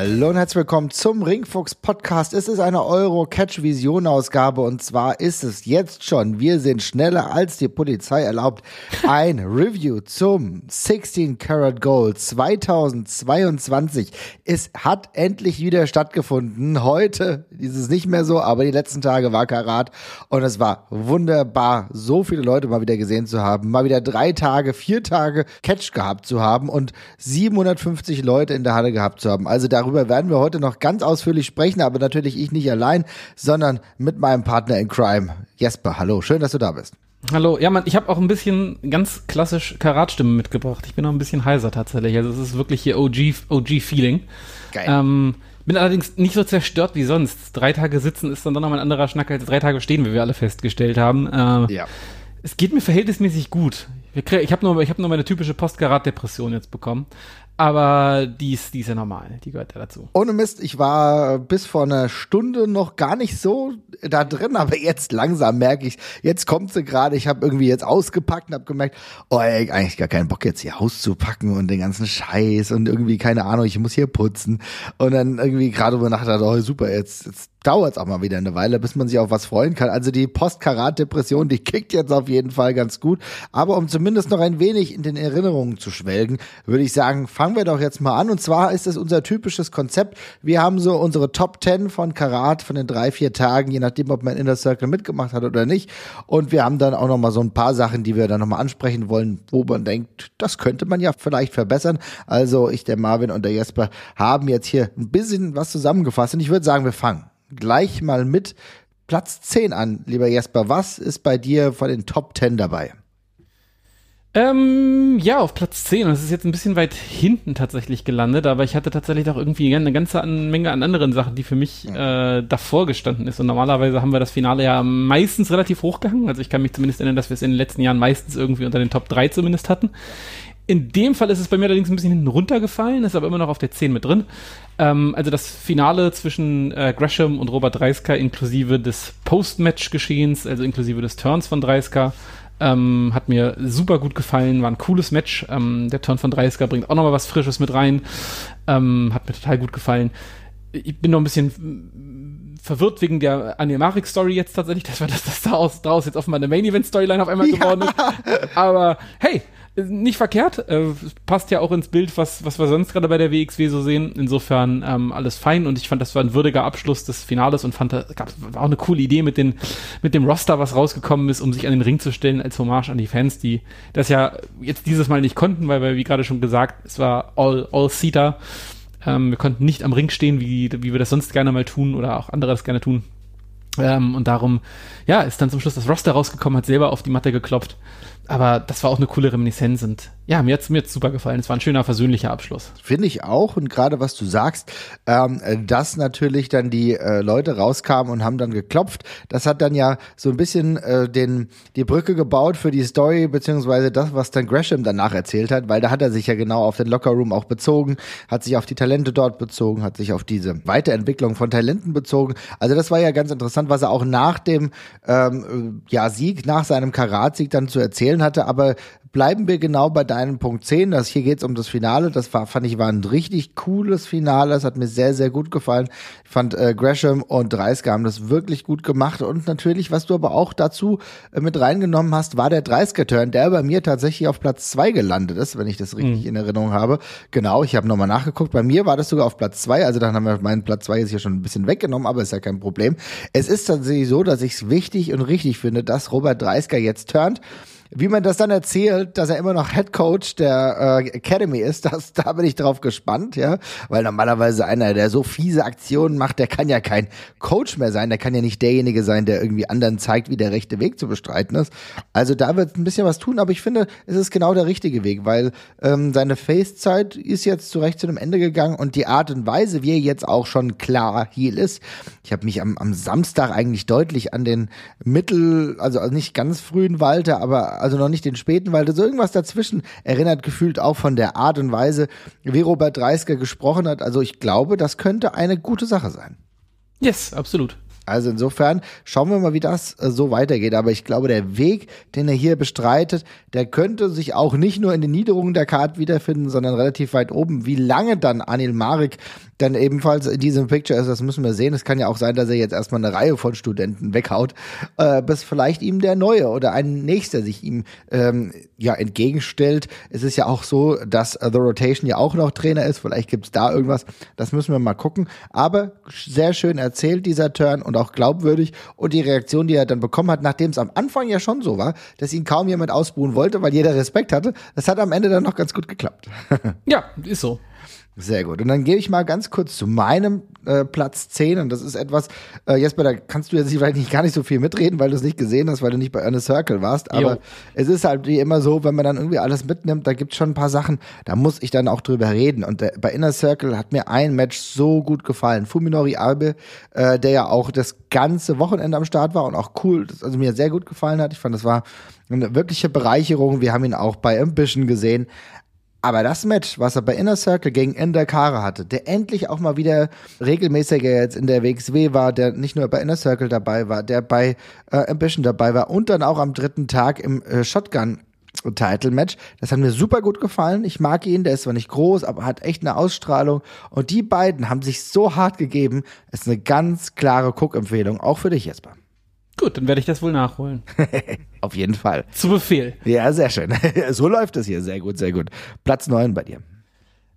Hallo und herzlich willkommen zum Ringfuchs Podcast. Es ist eine Euro Catch Vision Ausgabe und zwar ist es jetzt schon, wir sind schneller als die Polizei erlaubt, ein Review zum 16 Karat Gold 2022. Es hat endlich wieder stattgefunden. Heute ist es nicht mehr so, aber die letzten Tage war Karat und es war wunderbar, so viele Leute mal wieder gesehen zu haben, mal wieder drei Tage, vier Tage Catch gehabt zu haben und 750 Leute in der Halle gehabt zu haben. Also darüber werden wir heute noch ganz ausführlich sprechen, aber natürlich ich nicht allein, sondern mit meinem Partner in Crime, Jesper. Hallo, schön, dass du da bist. Hallo, ja, man, ich habe auch ein bisschen ganz klassisch Karatstimme mitgebracht. Ich bin auch ein bisschen heiser tatsächlich. Also es ist wirklich hier OG, OG-Feeling. Geil. Ähm, bin allerdings nicht so zerstört wie sonst. Drei Tage sitzen ist dann doch noch mal ein anderer Schnack als drei Tage stehen, wie wir alle festgestellt haben. Äh, Ja. Es geht mir verhältnismäßig gut. Ich habe nur, ich hab nur meine typische Postkarat-Depression jetzt bekommen. Aber die ist, die ist ja normal. Die gehört ja dazu. Ohne Mist, ich war bis vor einer Stunde noch gar nicht so da drin, aber jetzt langsam merke ich, jetzt kommt sie gerade. Ich habe irgendwie jetzt ausgepackt und habe gemerkt, oh, ey, eigentlich gar keinen Bock jetzt hier auszupacken und den ganzen Scheiß und irgendwie keine Ahnung, ich muss hier putzen und dann irgendwie gerade über Nacht dachte, oh super, jetzt, jetzt dauert es auch mal wieder eine Weile, bis man sich auf was freuen kann. Also die Postkarat-Depression, die kickt jetzt auf jeden Fall ganz gut. Aber um zumindest noch ein wenig in den Erinnerungen zu schwelgen, würde ich sagen, fangen wir doch jetzt mal an. Und zwar ist es unser typisches Konzept. Wir haben so unsere Top 10 von Karat von den drei, vier Tagen, je nachdem, ob man Inner Circle mitgemacht hat oder nicht. Und wir haben dann auch noch mal so ein paar Sachen, die wir dann noch mal ansprechen wollen, wo man denkt, das könnte man ja vielleicht verbessern. Also ich, der Marvin und der Jesper haben jetzt hier ein bisschen was zusammengefasst. Und ich würde sagen, wir fangen gleich mal mit Platz 10 an, lieber Jesper. Was ist bei dir von den Top 10 dabei? Ähm, ja, auf Platz 10. Und es ist jetzt ein bisschen weit hinten tatsächlich gelandet, aber ich hatte tatsächlich auch irgendwie eine ganze an, Menge an anderen Sachen, die für mich äh, davor gestanden ist. Und normalerweise haben wir das Finale ja meistens relativ hochgehangen. Also ich kann mich zumindest erinnern, dass wir es in den letzten Jahren meistens irgendwie unter den Top 3 zumindest hatten. In dem Fall ist es bei mir allerdings ein bisschen hinten runtergefallen, ist aber immer noch auf der 10 mit drin. Ähm, also das Finale zwischen äh, Gresham und Robert Dreisker inklusive des Post-Match-Geschehens, also inklusive des Turns von Dreisker, ähm, hat mir super gut gefallen, war ein cooles Match. Ähm, der Turn von Dreisker bringt auch nochmal was Frisches mit rein. Ähm, hat mir total gut gefallen. Ich bin noch ein bisschen verwirrt wegen der Animarik-Story jetzt tatsächlich, dass, wir, dass das daraus, daraus jetzt offenbar eine Main-Event-Storyline auf einmal geworden ist. Aber hey, nicht verkehrt. Äh, passt ja auch ins Bild, was, was wir sonst gerade bei der WXW so sehen. Insofern ähm, alles fein und ich fand, das war ein würdiger Abschluss des Finales und fand, da gab war auch eine coole Idee mit, den, mit dem Roster, was rausgekommen ist, um sich an den Ring zu stellen als Hommage an die Fans, die das ja jetzt dieses Mal nicht konnten, weil wir, wie gerade schon gesagt, es war all, all Seater. Ähm, wir konnten nicht am Ring stehen, wie, wie wir das sonst gerne mal tun oder auch andere das gerne tun. Ähm, und darum, ja, ist dann zum Schluss das Roster rausgekommen, hat selber auf die Matte geklopft. Aber das war auch eine coole Reminiszenz und ja, mir hat's mir super gefallen. Es war ein schöner, versöhnlicher Abschluss. Finde ich auch. Und gerade was du sagst, ähm, dass natürlich dann die äh, Leute rauskamen und haben dann geklopft, das hat dann ja so ein bisschen äh, den, die Brücke gebaut für die Story, beziehungsweise das, was dann Gresham danach erzählt hat, weil da hat er sich ja genau auf den Lockerroom auch bezogen, hat sich auf die Talente dort bezogen, hat sich auf diese Weiterentwicklung von Talenten bezogen. Also das war ja ganz interessant, was er auch nach dem ähm, ja, Sieg, nach seinem Karatsieg dann zu erzählen hatte. Aber bleiben wir genau bei deinem Punkt 10. Das hier geht's um das Finale. Das war, fand ich, war ein richtig cooles Finale. Das hat mir sehr, sehr gut gefallen. Ich fand äh, Gresham und Dreisker haben das wirklich gut gemacht. Und natürlich, was du aber auch dazu äh, mit reingenommen hast, war der Dreisker-Turn, der bei mir tatsächlich auf Platz zwei gelandet ist, wenn ich das richtig in Erinnerung habe. Genau, ich habe nochmal nachgeguckt. Bei mir war das sogar auf Platz zwei. Also dann haben wir meinen Platz zwei jetzt hier schon ein bisschen weggenommen, aber ist ja kein Problem. Es ist tatsächlich so, dass ich es wichtig und richtig finde, dass Robert Dreisker jetzt turnt wie man das dann erzählt, dass er immer noch Head Coach der äh, Academy ist, das, da bin ich drauf gespannt, ja. Weil normalerweise einer, der so fiese Aktionen macht, der kann ja kein Coach mehr sein, der kann ja nicht derjenige sein, der irgendwie anderen zeigt, wie der rechte Weg zu bestreiten ist. Also da wird ein bisschen was tun, aber ich finde, es ist genau der richtige Weg, weil ähm, seine Face-Zeit ist jetzt zurecht zu einem Ende gegangen und die Art und Weise, wie er jetzt auch schon klar Heal ist. Ich habe mich am, am Samstag eigentlich deutlich an den Mittel, also nicht ganz frühen Walter, aber also noch nicht den späten Walter, so irgendwas dazwischen erinnert gefühlt auch von der Art und Weise, wie Robert Dreisker gesprochen hat. Also ich glaube, das könnte eine gute Sache sein. Yes, absolut. Also insofern schauen wir mal, wie das äh, so weitergeht. Aber ich glaube, der Weg, den er hier bestreitet, der könnte sich auch nicht nur in den Niederungen der Card wiederfinden, sondern relativ weit oben. Wie lange dann Anil Marik dann ebenfalls in diesem Picture ist, das müssen wir sehen. Es kann ja auch sein, dass er jetzt erstmal eine Reihe von Studenten weghaut, äh, bis vielleicht ihm der Neue oder ein Nächster sich ihm ähm, ja entgegenstellt. Es ist ja auch so, dass The Rotation ja auch noch Trainer ist. Vielleicht gibt's da irgendwas. Das müssen wir mal gucken. Aber sehr schön erzählt dieser Turn und auch glaubwürdig. Und die Reaktion, die er dann bekommen hat, nachdem es am Anfang ja schon so war, dass ihn kaum jemand ausbuhen wollte, weil jeder Respekt hatte, das hat am Ende dann noch ganz gut geklappt. ja, ist so. Sehr gut. Und dann gehe ich mal ganz kurz zu meinem äh, Platz 10. Und das ist etwas, äh, Jesper, da kannst du jetzt vielleicht nicht gar nicht so viel mitreden, weil du es nicht gesehen hast, weil du nicht bei Ernest Circle warst. Aber jo. es ist halt wie immer so, wenn man dann irgendwie alles mitnimmt, da gibt es schon ein paar Sachen, da muss ich dann auch drüber reden. Und der, bei Inner Circle hat mir ein Match so gut gefallen. Fuminori Albe, äh, der ja auch das ganze Wochenende am Start war und auch cool, also mir sehr gut gefallen hat. Ich fand, das war eine wirkliche Bereicherung. Wir haben ihn auch bei Ambition gesehen. Aber das Match, was er bei Inner Circle gegen Ender Kara hatte, der endlich auch mal wieder regelmäßiger jetzt in der WXW war, der nicht nur bei Inner Circle dabei war, der bei äh, Ambition dabei war und dann auch am dritten Tag im äh, Shotgun Title Match. Das hat mir super gut gefallen. Ich mag ihn, der ist zwar nicht groß, aber hat echt eine Ausstrahlung. Und die beiden haben sich so hart gegeben. Ist eine ganz klare Cook-Empfehlung, auch für dich, Jesper. Gut, dann werde ich das wohl nachholen. Auf jeden Fall. Zu Befehl. Ja, sehr schön. so läuft das hier. Sehr gut, sehr gut. Platz 9 bei dir.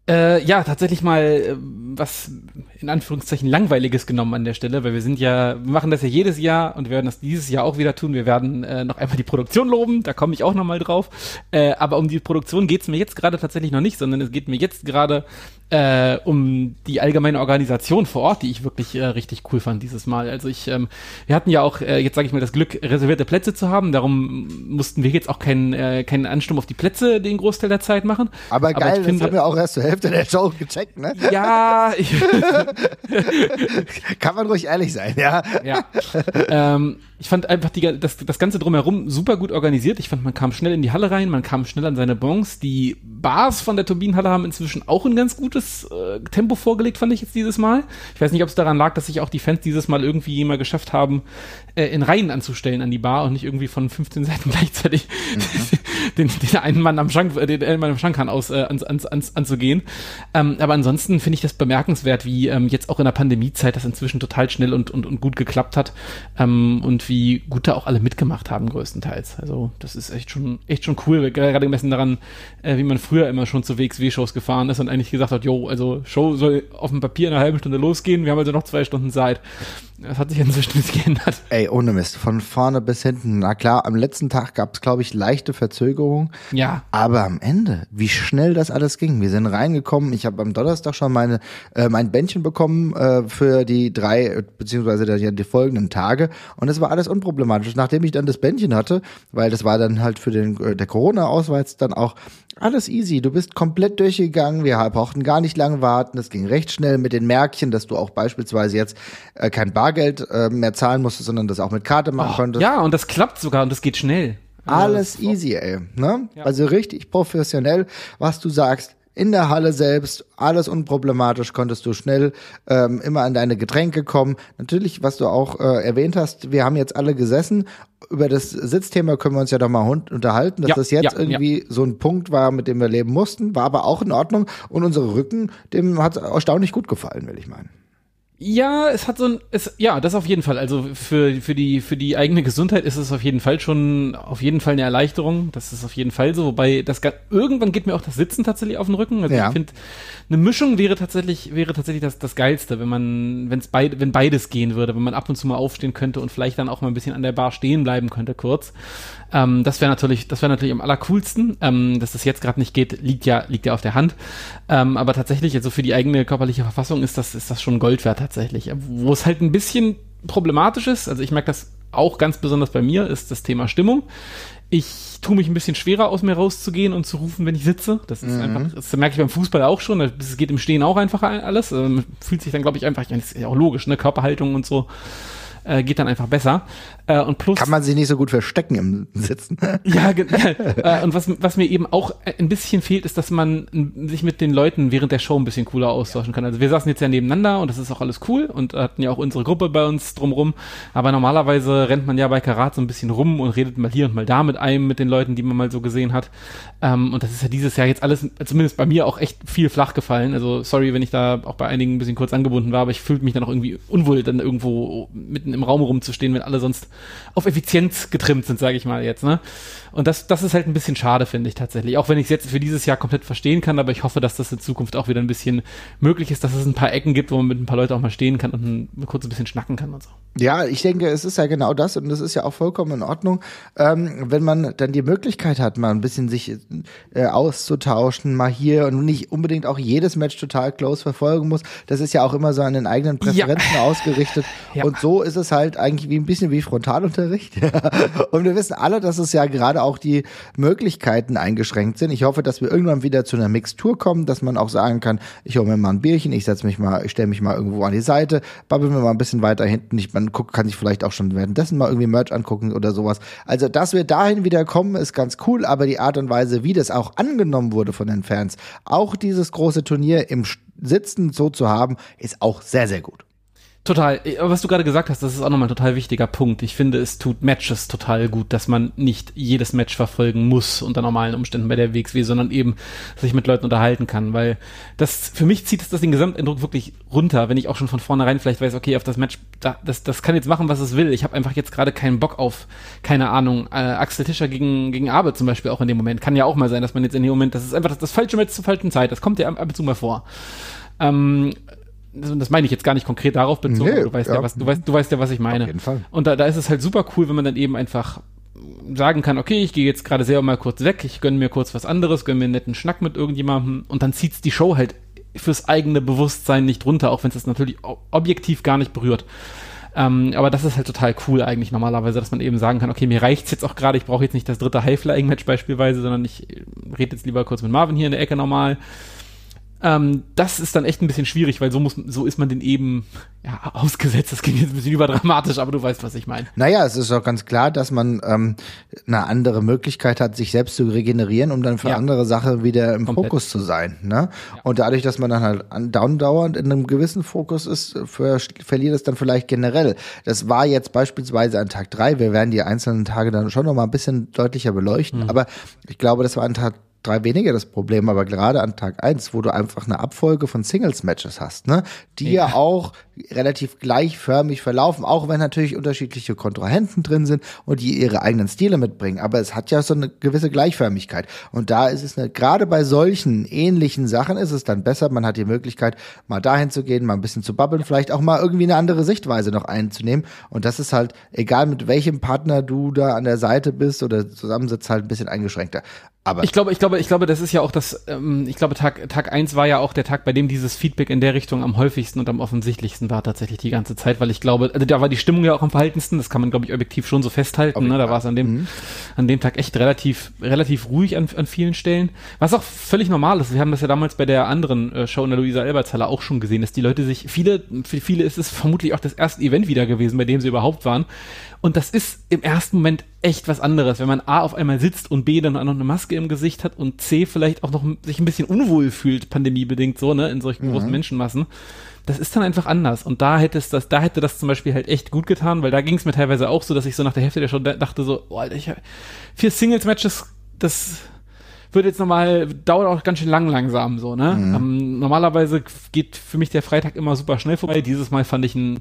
Äh, ja, tatsächlich mal äh, was in Anführungszeichen langweiliges genommen an der Stelle, weil wir sind ja, wir machen das ja jedes Jahr und wir werden das dieses Jahr auch wieder tun. Wir werden äh, noch einmal die Produktion loben, da komme ich auch nochmal drauf. Äh, aber um die Produktion geht's mir jetzt gerade tatsächlich noch nicht, sondern es geht mir jetzt gerade äh, um die allgemeine Organisation vor Ort, die ich wirklich äh, richtig cool fand dieses Mal. Also ich, ähm, wir hatten ja auch, äh, jetzt sage ich mal, das Glück, reservierte Plätze zu haben. Darum mussten wir jetzt auch keinen äh, keinen Ansturm auf die Plätze den Großteil der Zeit machen. Aber geil, Aber ich finde, das haben wir auch erst zur Hälfte der Show gecheckt, ne? Ja. Kann man ruhig ehrlich sein, ja. Ja. Ähm, ich fand einfach die, das, das Ganze drumherum super gut organisiert. Ich fand, man kam schnell in die Halle rein, man kam schnell an seine Bons. Die Bars von der Turbinenhalle haben inzwischen auch ein ganz gutes äh, Tempo vorgelegt, fand ich jetzt dieses Mal. Ich weiß nicht, ob es daran lag, dass sich auch die Fans dieses Mal irgendwie mal geschafft haben, äh, in Reihen anzustellen an die Bar und nicht irgendwie von 15 Seiten gleichzeitig mhm. den, den einen Mann am Schrank, äh, den einen Mann am Schrank aus, äh, ans, ans, ans, anzugehen. Ähm, aber ansonsten finde ich das bemerkenswert, wie ähm, jetzt auch in der Pandemiezeit das inzwischen total schnell und, und, und gut geklappt hat. Ähm, und wie gut da auch alle mitgemacht haben, größtenteils. Also, das ist echt schon, echt schon cool, gerade gemessen daran, äh, wie man früher immer schon zu WXW-Shows gefahren ist und eigentlich gesagt hat, jo, also Show soll auf dem Papier in einer halben Stunde losgehen, wir haben also noch zwei Stunden Zeit. Das hat sich inzwischen nicht geändert. Ey, ohne Mist, von vorne bis hinten. Na klar, am letzten Tag gab es, glaube ich, leichte Verzögerungen. Ja. Aber am Ende, wie schnell das alles ging. Wir sind reingekommen. Ich habe am Donnerstag schon meine äh, mein Bändchen bekommen äh, für die drei beziehungsweise die, die folgenden Tage und es war alles unproblematisch. Nachdem ich dann das Bändchen hatte, weil das war dann halt für den äh, der Corona-Ausweis dann auch alles easy. Du bist komplett durchgegangen. Wir brauchten gar nicht lange warten. Es ging recht schnell mit den Märkchen, dass du auch beispielsweise jetzt äh, kein Bargeld äh, mehr zahlen musstest, sondern das auch mit Karte machen oh, konntest. Ja, und das klappt sogar und das geht schnell. Alles easy, ey. Ne? Ja. Also richtig professionell, was du sagst in der Halle selbst, alles unproblematisch, konntest du schnell ähm, immer an deine Getränke kommen. Natürlich, was du auch äh, erwähnt hast, wir haben jetzt alle gesessen. Über das Sitzthema können wir uns ja doch mal unterhalten, dass ja, das jetzt ja, irgendwie ja. so ein Punkt war, mit dem wir leben mussten, war aber auch in Ordnung. Und unsere Rücken, dem hat erstaunlich gut gefallen, will ich meinen. Ja, es hat so ein, es, ja, das auf jeden Fall. Also für, für die, für die eigene Gesundheit ist es auf jeden Fall schon, auf jeden Fall eine Erleichterung. Das ist auf jeden Fall so. Wobei das, irgendwann geht mir auch das Sitzen tatsächlich auf den Rücken. Also Ja. ich finde, eine Mischung wäre tatsächlich, wäre tatsächlich das, das Geilste, wenn man, wenn es beid, wenn beides gehen würde, wenn man ab und zu mal aufstehen könnte und vielleicht dann auch mal ein bisschen an der Bar stehen bleiben könnte, kurz. Ähm, das wäre natürlich, das wäre natürlich am allercoolsten. Ähm, dass das jetzt gerade nicht geht, liegt ja, liegt ja auf der Hand. Ähm, aber tatsächlich, also für die eigene körperliche Verfassung ist das, ist das schon Gold wert tatsächlich. Wo es halt ein bisschen problematisch ist, also ich merke das auch ganz besonders bei mir, ist das Thema Stimmung. Ich tue mich ein bisschen schwerer, aus mir rauszugehen und zu rufen, wenn ich sitze. Das ist einfach, das merke ich beim Fußball auch schon. Es geht im Stehen auch einfach alles. Ähm, fühlt sich dann, glaube ich, einfach, das ist ja auch logisch, ne? Körperhaltung und so äh, geht dann einfach besser. Äh, und plus Kann man sich nicht so gut verstecken im Sitzen. ja, äh, und was, was mir eben auch ein bisschen fehlt, ist, dass man sich mit den Leuten während der Show ein bisschen cooler austauschen kann. Also wir saßen jetzt ja nebeneinander und das ist auch alles cool und hatten ja auch unsere Gruppe bei uns drumrum. Aber normalerweise rennt man ja bei Karat so ein bisschen rum und redet mal hier und mal da mit einem, mit den Leuten, die man mal so gesehen hat. Ähm, und das ist ja dieses Jahr jetzt alles, zumindest bei mir auch echt viel flach gefallen. Also sorry, wenn ich da auch bei einigen ein bisschen kurz angebunden war, aber ich fühlte mich dann auch irgendwie unwohl, dann irgendwo mitten im Raum rumzustehen, wenn alle sonst auf Effizienz getrimmt sind, sage ich mal jetzt. Ne? Und das, das ist halt ein bisschen schade, finde ich tatsächlich. Auch wenn ich es jetzt für dieses Jahr komplett verstehen kann, aber ich hoffe, dass das in Zukunft auch wieder ein bisschen möglich ist, dass es ein paar Ecken gibt, wo man mit ein paar Leuten auch mal stehen kann und ein, kurz ein bisschen schnacken kann und so. Ja, ich denke, es ist ja genau das und das ist ja auch vollkommen in Ordnung, ähm, wenn man dann die Möglichkeit hat, mal ein bisschen sich äh, auszutauschen, mal hier und nicht unbedingt auch jedes Match total close verfolgen muss. Das ist ja auch immer so an den eigenen Präferenzen ausgerichtet. Ja. Und so ist es halt eigentlich wie ein bisschen wie Frontalunterricht. und wir wissen alle, dass es ja gerade auch die Möglichkeiten eingeschränkt sind. Ich hoffe, dass wir irgendwann wieder zu einer Mixtur kommen, dass man auch sagen kann, ich hole mir mal ein Bierchen, ich setze mich mal, ich stelle mich mal irgendwo an die Seite, babbeln wir mal ein bisschen weiter hinten. Ich, man guckt, kann sich vielleicht auch schon währenddessen mal irgendwie Merch angucken oder sowas. Also, dass wir dahin wieder kommen, ist ganz cool, aber die Art und Weise, wie das auch angenommen wurde von den Fans, auch dieses große Turnier im Sitzen so zu haben, ist auch sehr, sehr gut. Total. Äh, Was du gerade gesagt hast, das ist auch nochmal ein total wichtiger Punkt. Ich finde, es tut Matches total gut, dass man nicht jedes Match verfolgen muss unter normalen Umständen bei der WXW, sondern eben sich mit Leuten unterhalten kann, weil das, für mich zieht es das den Gesamteindruck wirklich runter, wenn ich auch schon von vornherein vielleicht weiß, okay, auf das Match, da, das, das kann jetzt machen, was es will. Ich habe einfach jetzt gerade keinen Bock auf, keine Ahnung, äh, Axel Tischer gegen, gegen Abe zum Beispiel auch in dem Moment. Kann ja auch mal sein, dass man jetzt in dem Moment, das ist einfach das, das falsche Match zur falschen Zeit. Das kommt ja ab ab und zu mal vor. Ähm, das, das meine ich jetzt gar nicht konkret darauf bezogen, Nee, du weißt ja. ja. was, du weißt, du weißt ja, was ich meine. Auf jeden Fall. Und da, da ist es halt super cool, wenn man dann eben einfach sagen kann, okay, ich gehe jetzt gerade selber mal kurz weg, ich gönne mir kurz was anderes, gönne mir einen netten Schnack mit irgendjemandem und dann zieht's die Show halt fürs eigene Bewusstsein nicht runter, auch wenn es das natürlich objektiv gar nicht berührt. Ähm, aber das ist halt total cool eigentlich normalerweise, dass man eben sagen kann, okay, mir reicht's jetzt auch gerade, ich brauche jetzt nicht das dritte High-Flying-Match beispielsweise, sondern ich rede jetzt lieber kurz mit Marvin hier in der Ecke normal. Ähm, das ist dann echt ein bisschen schwierig, weil so muss, so ist man den eben ja, ausgesetzt. Das klingt jetzt ein bisschen überdramatisch, aber du weißt, was ich meine. Naja, es ist auch ganz klar, dass man ähm, eine andere Möglichkeit hat, sich selbst zu regenerieren, um dann für Ja. andere Sachen wieder im Komplett. Fokus zu sein. Ne? Und dadurch, dass man dann halt an- dauernd in einem gewissen Fokus ist, ver verliert es dann vielleicht generell. Das war jetzt beispielsweise an Tag drei. Wir werden die einzelnen Tage dann schon noch mal ein bisschen deutlicher beleuchten. Aber ich glaube, das war an Tag drei weniger das Problem, aber gerade an Tag eins, wo du einfach eine Abfolge von Singles-Matches hast, ne, die ja. auch relativ gleichförmig verlaufen, auch wenn natürlich unterschiedliche Kontrahenten drin sind und die ihre eigenen Stile mitbringen, aber es hat ja so eine gewisse Gleichförmigkeit und da ist es eine, gerade bei solchen ähnlichen Sachen ist es dann besser, man hat die Möglichkeit, mal dahin zu gehen, mal ein bisschen zu babbeln, vielleicht auch mal irgendwie eine andere Sichtweise noch einzunehmen und das ist halt, egal mit welchem Partner du da an der Seite bist oder zusammensitzt, halt ein bisschen eingeschränkter. Aber Ich glaube, ich glaube, ich glaube, das ist ja auch das, ähm, ich glaube, Tag, Tag eins war ja auch der Tag, bei dem dieses Feedback in der Richtung am häufigsten und am offensichtlichsten war tatsächlich die ganze Zeit, weil ich glaube, also da war die Stimmung ja auch am verhaltensten, das kann man, glaube ich, objektiv schon so festhalten, ne? Da war es an dem, an dem Tag echt relativ, relativ ruhig an, an vielen Stellen. Was auch völlig normal ist. Wir haben das ja damals bei der anderen äh, Show in der Luisa Albertshalle auch schon gesehen, dass die Leute sich, viele, für viele ist es vermutlich auch das erste Event wieder gewesen, bei dem sie überhaupt waren. Und das ist im ersten Moment echt was anderes, wenn man A auf einmal sitzt und B dann auch noch eine Maske im Gesicht hat und C vielleicht auch noch sich ein bisschen unwohl fühlt, pandemiebedingt so, ne, in solchen großen Menschenmassen. Das ist dann einfach anders. Und da hätte es das, da hätte das zum Beispiel halt echt gut getan, weil da ging es mir teilweise auch so, dass ich so nach der Hälfte der Show da- dachte so, oh, Alter, ich hab vier Singles-Matches, das wird jetzt nochmal, dauert auch ganz schön lang langsam so, ne? Mhm. Ähm, normalerweise geht für mich der Freitag immer super schnell vorbei. Dieses Mal fand ich ihn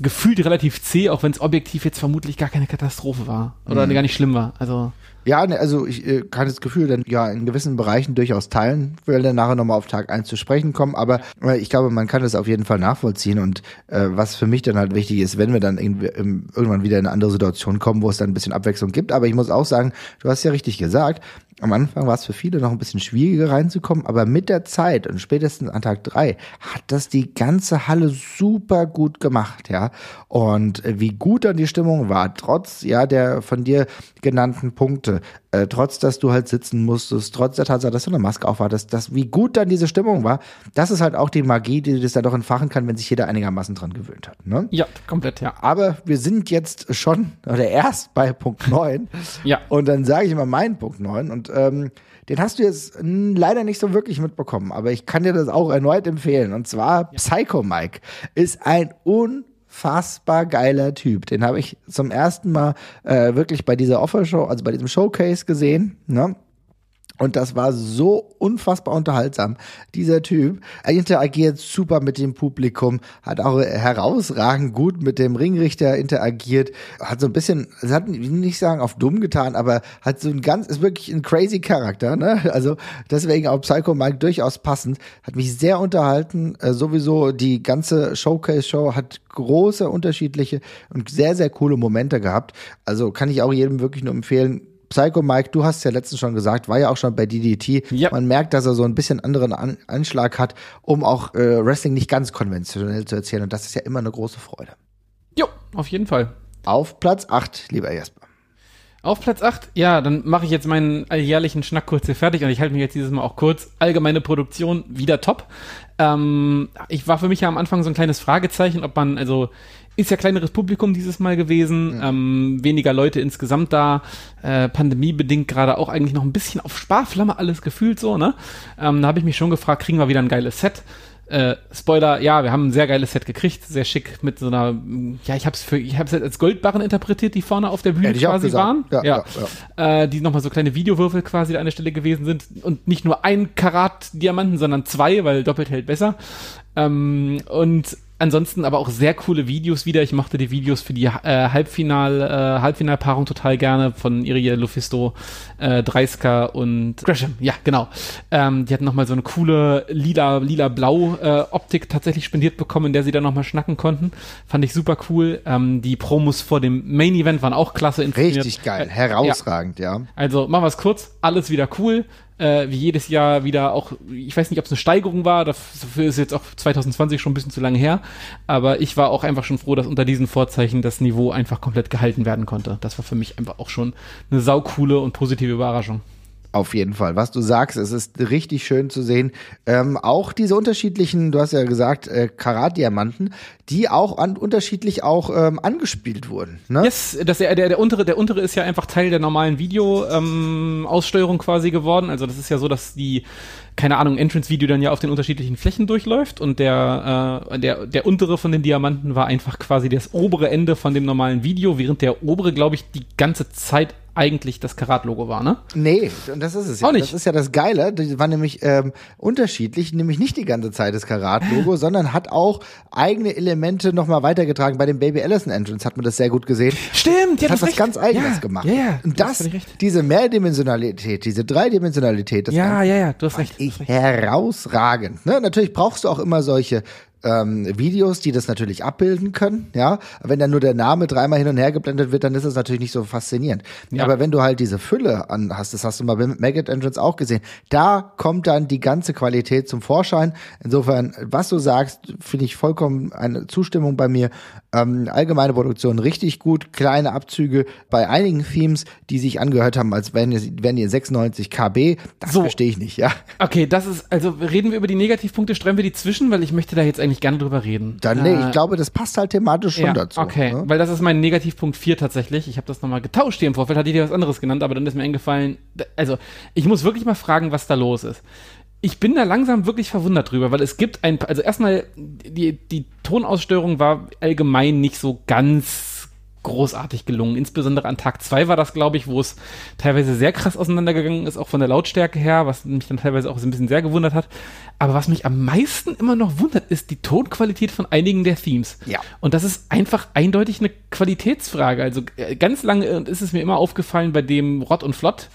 gefühlt relativ zäh, auch wenn es objektiv jetzt vermutlich gar keine Katastrophe war. Oder Mhm. gar nicht schlimm war. Also. Ja, ne, also ich äh, kann das Gefühl dann ja in gewissen Bereichen durchaus teilen. Wir werden dann nachher nochmal auf Tag 1 zu sprechen kommen, aber äh, ich glaube, man kann das auf jeden Fall nachvollziehen und äh, was für mich dann halt wichtig ist, wenn wir dann im, irgendwann wieder in eine andere Situation kommen, wo es dann ein bisschen Abwechslung gibt, aber ich muss auch sagen, du hast ja richtig gesagt, am Anfang war es für viele noch ein bisschen schwieriger reinzukommen, aber mit der Zeit und spätestens an Tag drei hat das die ganze Halle super gut gemacht, ja. Und äh, wie gut dann die Stimmung war, trotz ja der von dir genannten Punkte, äh, trotz dass du halt sitzen musstest, trotz der Tatsache, dass du eine Maske aufhattest, dass wie gut dann diese Stimmung war, das ist halt auch die Magie, die das dann doch entfachen kann, wenn sich jeder einigermaßen dran gewöhnt hat. Ne? Ja, komplett, ja. Aber wir sind jetzt schon oder erst bei Punkt 9. Ja. Und dann sage ich mal meinen Punkt 9. Und ähm, den hast du jetzt leider nicht so wirklich mitbekommen, aber ich kann dir das auch erneut empfehlen. Und zwar Psycho Mike ist ein unfassbar geiler Typ. Den habe ich zum ersten Mal äh, wirklich bei dieser Offershow, also bei diesem Showcase gesehen. Ne? Und das war so unfassbar unterhaltsam. Dieser Typ er interagiert super mit dem Publikum, hat auch herausragend gut mit dem Ringrichter interagiert, hat so ein bisschen, es hat nicht sagen auf dumm getan, aber hat so ein ganz, ist wirklich ein crazy Charakter, ne? Also deswegen auch Psycho Mike durchaus passend, hat mich sehr unterhalten. Äh, sowieso die ganze Showcase-Show hat große unterschiedliche und sehr, sehr coole Momente gehabt. Also kann ich auch jedem wirklich nur empfehlen, Psycho Mike, du hast ja letztens schon gesagt, war ja auch schon bei DDT. Ja. Man merkt, dass er so ein bisschen anderen An Anschlag hat, um auch äh, Wrestling nicht ganz konventionell zu erzählen. Und das ist ja immer eine große Freude. Jo, auf jeden Fall. Auf Platz 8, lieber Jesper. Auf Platz 8, ja, dann mache ich jetzt meinen alljährlichen Schnack kurz hier fertig und ich halte mich jetzt dieses Mal auch kurz. Allgemeine Produktion wieder top. Ähm, ich war für mich ja am Anfang so ein kleines Fragezeichen, ob man, also ist ja kleineres Publikum dieses Mal gewesen, ähm, weniger Leute insgesamt da, äh, pandemiebedingt gerade auch eigentlich noch ein bisschen auf Sparflamme alles gefühlt so, ne? Ähm, da habe ich mich schon gefragt, kriegen wir wieder ein geiles Set? Äh, Spoiler, ja, wir haben ein sehr geiles Set gekriegt, sehr schick mit so einer, ja, ich habe es für, ich habe es als Goldbarren interpretiert, die vorne auf der Bühne Hätte quasi waren. Ja, ja, Äh, die nochmal so kleine Videowürfel quasi an der Stelle gewesen sind und nicht nur ein Karat Diamanten, sondern zwei, weil doppelt hält besser. Ähm, und ansonsten aber auch sehr coole Videos wieder. Ich mochte die Videos für die äh, Halbfinal, äh, Halbfinalpaarung total gerne von Irie Lufisto, äh, Dreisker und Gresham. Ja, genau. Ähm, die hatten nochmal so eine coole lila, lila-blau äh, Optik tatsächlich spendiert bekommen, in der sie dann nochmal schnacken konnten. Fand ich super cool. Ähm, die Promos vor dem Main Event waren auch klasse inszeniert. Richtig geil, Äh, herausragend, ja. also machen wir es kurz, alles wieder cool. Äh, wie jedes Jahr wieder auch, ich weiß nicht, ob es eine Steigerung war, dafür ist jetzt auch 2020 schon ein bisschen zu lange her, aber ich war auch einfach schon froh, dass unter diesen Vorzeichen das Niveau einfach komplett gehalten werden konnte. Das war für mich einfach auch schon eine saukoole und positive Überraschung. Auf jeden Fall. Was du sagst, es ist richtig schön zu sehen. Ähm, auch diese unterschiedlichen, du hast ja gesagt, äh, Karat-Diamanten, die auch an, unterschiedlich auch ähm, angespielt wurden. Ne? Yes, das, der, der, der untere, der untere ist ja einfach Teil der normalen Video-Aussteuerung ähm, quasi geworden. Also das ist ja so, dass die, keine Ahnung, Entrance-Video dann ja auf den unterschiedlichen Flächen durchläuft und der, äh, der, der untere von den Diamanten war einfach quasi das obere Ende von dem normalen Video, während der obere, glaube ich, die ganze Zeit eigentlich das Karat-Logo war, ne? Nee, und das ist es ja. Auch nicht. Das ist ja das Geile. Die war nämlich ähm, unterschiedlich, nämlich nicht die ganze Zeit das Karat-Logo, sondern hat auch eigene Elemente nochmal weitergetragen. Bei dem Baby Allison Entrance hat man das sehr gut gesehen. Stimmt, Das hat was ganz Eigenes gemacht. Ja, ja. Und hast das, recht. diese Mehrdimensionalität, diese Dreidimensionalität, das Ja, ja, ja, du hast recht. ich herausragend. Ne? Natürlich brauchst du auch immer solche ähm, Videos, die das natürlich abbilden können, ja. Wenn dann nur der Name dreimal hin und her geblendet wird, dann ist es natürlich nicht so faszinierend. Ja. Aber wenn du halt diese Fülle an hast, das hast du mal bei Maggot Entrance auch gesehen, da kommt dann die ganze Qualität zum Vorschein. Insofern, was du sagst, finde ich vollkommen eine Zustimmung bei mir. Ähm, allgemeine Produktion richtig gut, kleine Abzüge bei einigen Themes, die sich angehört haben, als wenn ihr, wenn ihr 96 KB, das So. verstehe ich nicht, ja. Okay, das ist, also reden wir über die Negativpunkte, streifen wir die zwischen, weil ich möchte da jetzt eigentlich gerne drüber reden. Dann, nee, Äh, ich glaube, das passt halt thematisch schon ja, dazu. Okay, Ne? weil das ist mein Negativpunkt 4 tatsächlich. Ich habe das nochmal getauscht hier im Vorfeld, hatte ich dir was anderes genannt, aber dann ist mir eingefallen, also ich muss wirklich mal fragen, was da los ist. Ich bin da langsam wirklich verwundert drüber, weil es gibt ein, also erstmal, die, die Tonaussteuerung war allgemein nicht so ganz großartig gelungen. Insbesondere an Tag zwei war das, glaube ich, wo es teilweise sehr krass auseinandergegangen ist, auch von der Lautstärke her, was mich dann teilweise auch so ein bisschen sehr gewundert hat. Aber was mich am meisten immer noch wundert, ist die Tonqualität von einigen der Themes. Ja. Und das ist einfach eindeutig eine Qualitätsfrage. Also äh, ganz lange ist es mir immer aufgefallen bei dem Rott und Flott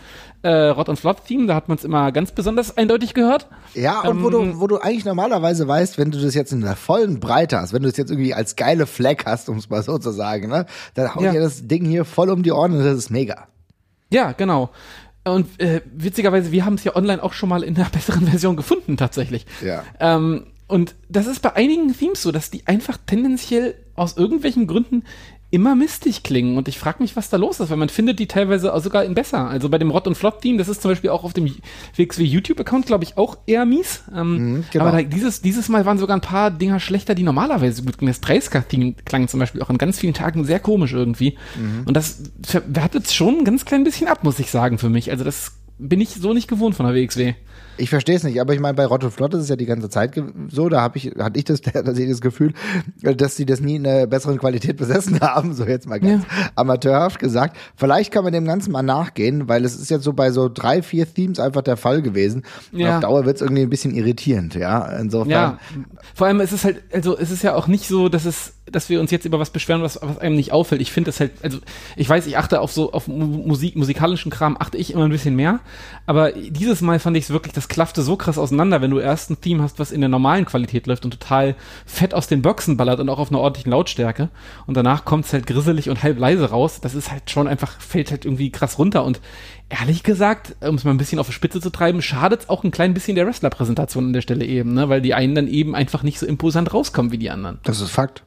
äh, Rot und Flot Theme, da hat man es immer ganz besonders eindeutig gehört. Ja, und wo Ähm, du, wo du eigentlich normalerweise weißt, wenn du das jetzt in der vollen Breite hast, wenn du es jetzt irgendwie als geile Flag hast, um es mal so zu sagen, ne, dann haut Ja. dir das Ding hier voll um die Ohren und das ist mega. Ja, genau. Und äh, witzigerweise, wir haben es ja online auch schon mal in einer besseren Version gefunden, tatsächlich. Ja. Ähm, und das ist bei einigen Themes so, dass die einfach tendenziell aus irgendwelchen Gründen immer mistig klingen. Und ich frage mich, was da los ist, weil man findet die teilweise auch sogar in besser. Also bei dem Rot und Flop Theme, das ist zum Beispiel auch auf dem WXW YouTube-Account, glaube ich, auch eher mies. Ähm, genau. Aber da, dieses, dieses Mal waren sogar ein paar Dinger schlechter, die normalerweise gut klingen. Das Dreisker-Theme klang zum Beispiel auch an ganz vielen Tagen sehr komisch irgendwie. Und das wertet schon ein ganz klein bisschen ab, muss ich sagen, für mich. Also das bin ich so nicht gewohnt von der WXW. Ich verstehe es nicht, aber ich meine, bei Rott und Flott ist es ja die ganze Zeit so, da habe ich, hatte ich das, dass ich das Gefühl, dass sie das nie in einer besseren Qualität besessen haben, so jetzt mal ganz amateurhaft gesagt. Vielleicht kann man dem Ganzen mal nachgehen, weil es ist jetzt so bei so drei, vier Themes einfach der Fall gewesen. Und Ja. auf Dauer wird es irgendwie ein bisschen irritierend, ja. Insofern. Ja, vor allem ist es halt, also es ist ja auch nicht so, dass es, dass wir uns jetzt über was beschweren, was, was einem nicht auffällt. Ich finde das halt, also ich weiß, ich achte auf so, auf Mu- Musik, musikalischen Kram achte ich immer ein bisschen mehr, aber dieses Mal fand ich es wirklich, das klaffte so krass auseinander, wenn du erst ein Theme hast, was in der normalen Qualität läuft und total fett aus den Boxen ballert und auch auf einer ordentlichen Lautstärke und danach kommt es halt grisselig und halb leise raus. Das ist halt schon einfach, fällt halt irgendwie krass runter und ehrlich gesagt, um es mal ein bisschen auf die Spitze zu treiben, schadet es auch ein klein bisschen der Wrestler-Präsentation an der Stelle eben, ne? weil die einen dann eben einfach nicht so imposant rauskommen wie die anderen. Das ist Fakt.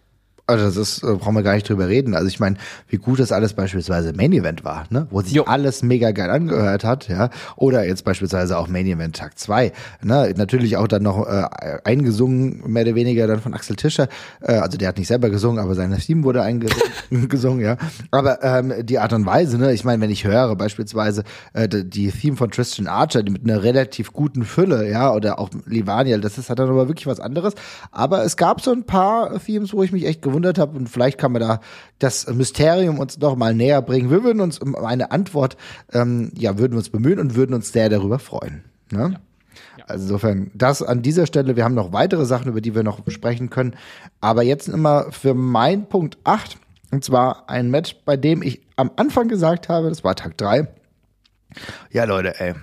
Also das ist, äh, brauchen wir gar nicht drüber reden. Also ich meine, wie gut das alles beispielsweise Main Event war, ne? Wo sich Jo. alles mega geil angehört hat, ja. Oder jetzt beispielsweise auch Main Event Tag 2. Ne? Natürlich auch dann noch äh, eingesungen, mehr oder weniger dann von Axel Tischer. Äh, also der hat nicht selber gesungen, aber sein Theme wurde eingesungen, gesungen, ja. Aber ähm, die Art und Weise, ne, ich meine, wenn ich höre beispielsweise äh, die die Theme von Tristan Archer, die mit einer relativ guten Fülle, ja, oder auch Livaniel, das ist halt dann aber wirklich was anderes. Aber es gab so ein paar Themes, wo ich mich echt gewundert habe und vielleicht kann man da das Mysterium uns noch mal näher bringen. Wir würden uns um eine Antwort, ähm, ja, würden uns bemühen und würden uns sehr darüber freuen. Ne? Also insofern, das an dieser Stelle, wir haben noch weitere Sachen, über die wir noch besprechen können. Aber jetzt immer für mein Punkt 8, und zwar ein Match, bei dem ich am Anfang gesagt habe, das war Tag 3. Ja, Leute, ey.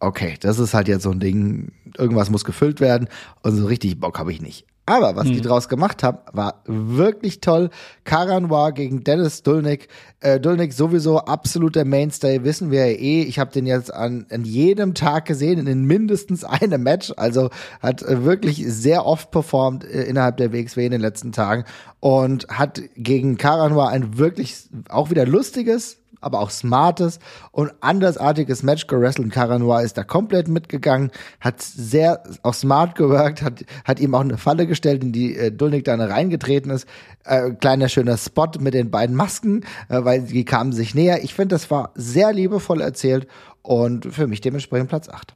Okay, das ist halt jetzt so ein Ding, irgendwas muss gefüllt werden und so richtig Bock habe ich nicht. Aber was die draus gemacht haben, war wirklich toll. Karanwar gegen Dennis Dulnik. Äh, Dulnik sowieso absoluter Mainstay, wissen wir ja eh. Ich habe den jetzt an, an jedem Tag gesehen, in mindestens einem Match. Also hat äh, wirklich sehr oft performt äh, innerhalb der WXW in den letzten Tagen und hat gegen Karanwar ein wirklich auch wieder lustiges, aber auch smartes und andersartiges Match gewrestelt. Caranoir ist da komplett mitgegangen, hat sehr auch smart geworkt, hat, hat ihm auch eine Falle gestellt, in die äh, Dulnik dann reingetreten ist. Äh, kleiner schöner Spot mit den beiden Masken, äh, weil die kamen sich näher. Ich finde, das war sehr liebevoll erzählt und für mich dementsprechend Platz 8.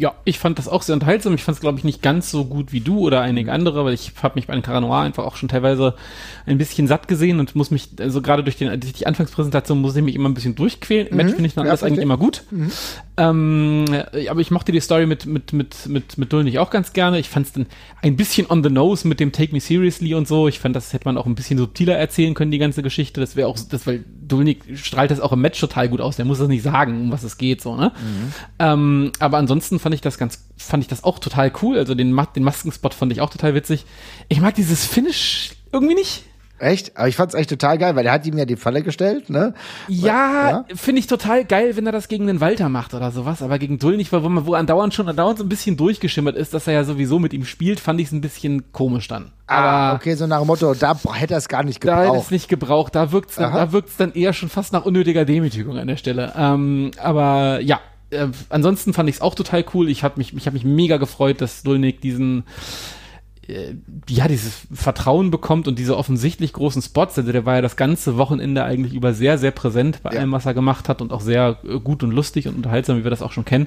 Ja, ich fand das auch sehr unterhaltsam. Ich fand es, glaube ich, nicht ganz so gut wie du oder einige andere, weil ich habe mich bei den Caranoir einfach auch schon teilweise ein bisschen satt gesehen und muss mich, also gerade durch, den, durch die Anfangspräsentation muss ich mich immer ein bisschen durchquälen. Im Match finde ich dann Ja, alles eigentlich immer gut. Ähm, äh, aber ich mochte die Story mit, mit, mit, mit, mit Dulnig auch ganz gerne. Ich fand es dann ein bisschen on the nose mit dem Take Me Seriously und so. Ich fand, das hätte man auch ein bisschen subtiler erzählen können, die ganze Geschichte. Das wäre auch, das, weil Dulnig strahlt das auch im Match total gut aus. Der muss das nicht sagen, um was es geht, so, ne? Ähm, aber ansonsten fand ich das ganz, fand ich das auch total cool. Also den, den Maskenspot fand ich auch total witzig. Ich mag dieses Finish irgendwie nicht. Echt? Aber ich fand's echt total geil, weil er hat ihm ja die Falle gestellt, ne? Ja, Ja? finde ich total geil, wenn er das gegen den Walter macht oder sowas, aber gegen Dull nicht, weil wo, man, wo andauernd schon andauernd so ein bisschen durchgeschimmert ist, dass er ja sowieso mit ihm spielt, fand ich es ein bisschen komisch dann. Ah, Aber okay, so nach dem Motto, da hätte er es gar nicht da hätte gebraucht. es nicht gebraucht, da wirkt's dann, da wirkt's dann eher schon fast nach unnötiger Demütigung an der Stelle. Ähm, aber ja, äh, ansonsten fand ich es auch total cool. Ich habe mich, ich habe mich mega gefreut, dass Dulnik diesen äh, ja, dieses Vertrauen bekommt und diese offensichtlich großen Spots. Also der war ja das ganze Wochenende eigentlich über sehr, sehr präsent bei Ja. allem, was er gemacht hat und auch sehr äh, gut und lustig und unterhaltsam, wie wir das auch schon kennen.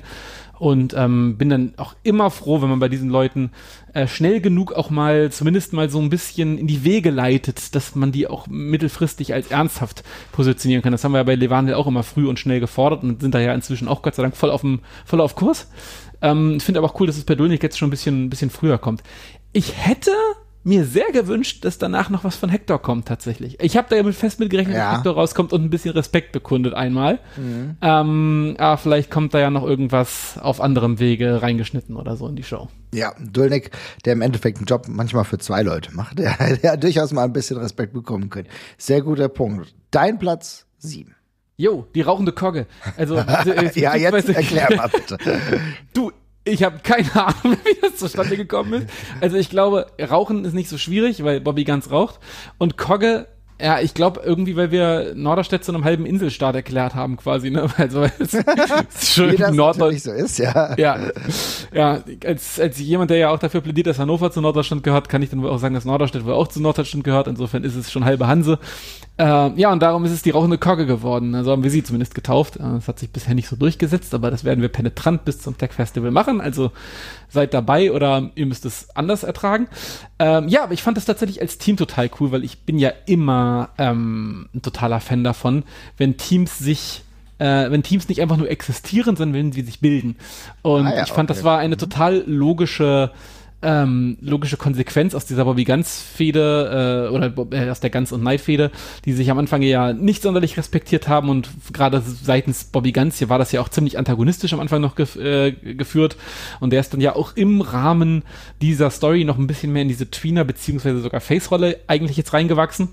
Und ähm, bin dann auch immer froh, wenn man bei diesen Leuten äh, schnell genug auch mal zumindest mal so ein bisschen in die Wege leitet, dass man die auch mittelfristig als ernsthaft positionieren kann. Das haben wir ja bei Levandel auch immer früh und schnell gefordert und sind da ja inzwischen auch Gott sei Dank voll auf dem voll auf Kurs. Ähm, ich finde aber auch cool, dass es bei Dulnik jetzt schon ein bisschen, ein bisschen früher kommt. Ich hätte mir sehr gewünscht, dass danach noch was von Hector kommt tatsächlich. Ich habe da ja mit fest mitgerechnet, Ja. dass Hector rauskommt und ein bisschen Respekt bekundet einmal. Ähm, aber vielleicht kommt da ja noch irgendwas auf anderem Wege reingeschnitten oder so in die Show. Ja, Dulnik, der im Endeffekt einen Job manchmal für zwei Leute macht, der, der durchaus mal ein bisschen Respekt bekommen können. Sehr guter Punkt. Dein Platz sieben. Jo, die rauchende Kogge. Also äh, Ja, jetzt beziehungsweise- erklär mal bitte. Du, ich habe keine Ahnung, wie das zustande gekommen ist. Also ich glaube, Rauchen ist nicht so schwierig, weil Bobby ganz raucht. Und Kogge, ja, ich glaube irgendwie, weil wir Norderstedt zu einem halben Inselstaat erklärt haben quasi, ne? Also es ist das Norddeutsch. so ist, ja. Ja, ja als, als jemand, der ja auch dafür plädiert, dass Hannover zu Norddeutschland gehört, kann ich dann wohl auch sagen, dass Norderstedt wohl auch zu Norddeutschland gehört. Insofern ist es schon halbe Hanse. Äh, ja, und darum ist es die rauchende Kogge geworden. Also haben wir sie zumindest getauft. Äh, Das hat sich bisher nicht so durchgesetzt, aber das werden wir penetrant bis zum Tech Festival machen. Also seid dabei oder ihr müsst es anders ertragen. Ähm, ja, aber ich fand das tatsächlich als Team total cool, weil ich bin ja immer ähm, ein totaler Fan davon, wenn Teams sich äh, wenn Teams nicht einfach nur existieren, sondern wenn sie sich bilden. Und Ah ja, ich fand, okay. das war eine total logische ähm, logische Konsequenz aus dieser Bobby Guns Fehde äh, oder äh, aus der Guns und Knight Fehde, die sich am Anfang ja nicht sonderlich respektiert haben und gerade seitens Bobby Guns hier war das ja auch ziemlich antagonistisch am Anfang noch gef äh, geführt und der ist dann ja auch im Rahmen dieser Story noch ein bisschen mehr in diese Tweener beziehungsweise sogar Face-Rolle eigentlich jetzt reingewachsen.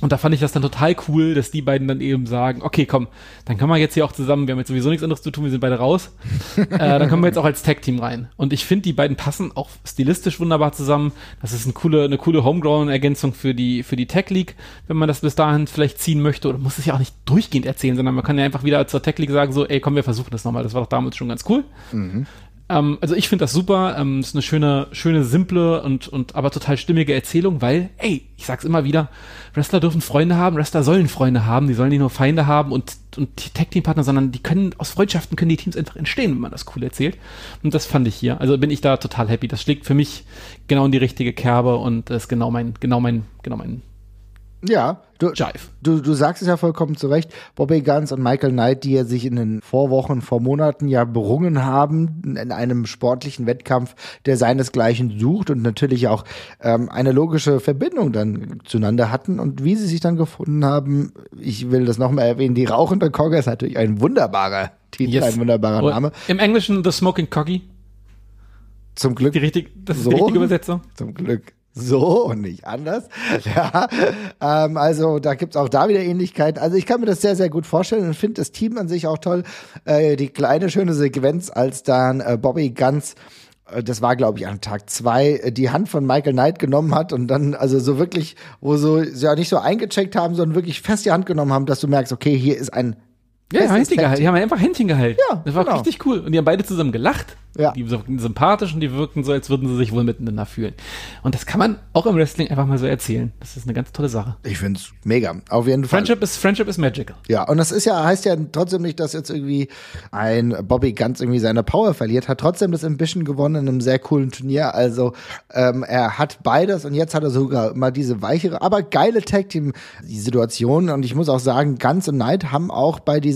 Und da fand ich das dann total cool, dass die beiden dann eben sagen, okay, komm, dann können wir jetzt hier auch zusammen, wir haben jetzt sowieso nichts anderes zu tun, wir sind beide raus. äh, dann kommen wir jetzt auch als Tag-Team rein. Und ich finde, die beiden passen auch stilistisch wunderbar zusammen. Das ist eine coole, eine coole Homegrown-Ergänzung für die, für die Tech League, wenn man das bis dahin vielleicht ziehen möchte. Oder muss es ja auch nicht durchgehend erzählen, sondern man kann ja einfach wieder zur Tech League sagen, so, ey, komm, wir versuchen das nochmal. Das war doch damals schon ganz cool. Ähm, also ich finde das super. Ähm, ist eine schöne, schöne, simple und, und aber total stimmige Erzählung, weil, ey, ich sag's immer wieder, Wrestler dürfen Freunde haben, Wrestler sollen Freunde haben, die sollen nicht nur Feinde haben und, und Tag-Team-Partner, sondern die können, aus Freundschaften können die Teams einfach entstehen, wenn man das cool erzählt. Und das fand ich hier. Also bin ich da total happy. Das schlägt für mich genau in die richtige Kerbe und ist genau mein, genau mein, genau mein Ja, du, Jive. du, du sagst es ja vollkommen zu Recht. Bobby Guns und Michael Knight, die ja sich in den Vorwochen, vor Monaten ja berungen haben in einem sportlichen Wettkampf, der seinesgleichen sucht und natürlich auch ähm, eine logische Verbindung dann zueinander hatten und wie sie sich dann gefunden haben. Ich will das nochmal erwähnen. Die rauchende Kogge ist natürlich ein wunderbarer Titel, Yes. ein wunderbarer Und Name. Im Englischen The Smoking Coggy. Zum Glück. Die richtig, das ist So? die richtige Übersetzung. Zum Glück so und nicht anders. Ja, ähm, also da gibt's auch da wieder Ähnlichkeiten. Also ich kann mir das sehr, sehr gut vorstellen und finde das Team an sich auch toll. Äh, die kleine schöne Sequenz, als dann äh, Bobby ganz äh, das war, glaube ich, an Tag zwei, äh, die Hand von Michael Knight genommen hat und dann, also so wirklich, wo so, ja nicht so eingecheckt haben, sondern wirklich fest die Hand genommen haben, dass du merkst, okay, hier ist ein Ja, festes Händchen gehalten. Die haben einfach Händchen gehalten. Ja, Das war genau. richtig cool. Und die haben beide zusammen gelacht. Ja. Die wirkten sympathisch und die wirkten so, als würden sie sich wohl miteinander fühlen. Und das kann man auch im Wrestling einfach mal so erzählen. Das ist eine ganz tolle Sache. Ich find's mega. Auf jeden Fall. Friendship ist, Friendship ist magical. Ja, und das ist ja, heißt ja trotzdem nicht, dass jetzt irgendwie ein Bobby ganz irgendwie seine Power verliert, hat trotzdem das Ambition gewonnen in einem sehr coolen Turnier. Also ähm, er hat beides und jetzt hat er sogar mal diese weichere, aber geile Tag Team Situation. Und ich muss auch sagen, Guns und Knight haben auch bei diesem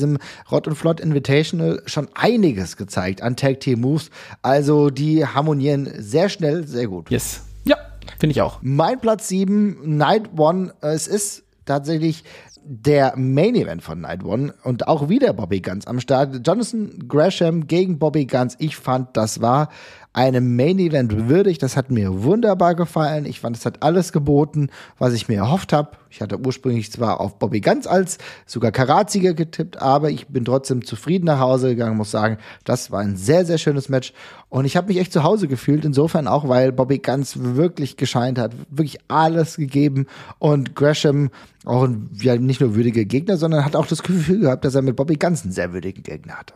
Rot und Flott Invitational schon einiges gezeigt an Tag Team Moves. Also die harmonieren sehr schnell, sehr gut. Yes. Ja, finde ich auch. Mein Platz 7, Night One. Es ist tatsächlich der Main Event von Night One und auch wieder Bobby Guns am Start. Jonathan Gresham gegen Bobby Guns. Ich fand, das war einem Main Event würdig. Das hat mir wunderbar gefallen. Ich fand, es hat alles geboten, was ich mir erhofft habe. Ich hatte ursprünglich zwar auf Bobby Guns als sogar Karatsieger getippt, aber ich bin trotzdem zufrieden nach Hause gegangen, muss sagen, das war ein sehr, sehr schönes Match. Und ich habe mich echt zu Hause gefühlt, insofern auch, weil Bobby Guns wirklich gescheint hat, wirklich alles gegeben und Gresham auch ein, ja, nicht nur würdiger Gegner, sondern hat auch das Gefühl gehabt, dass er mit Bobby Guns einen sehr würdigen Gegner hatte.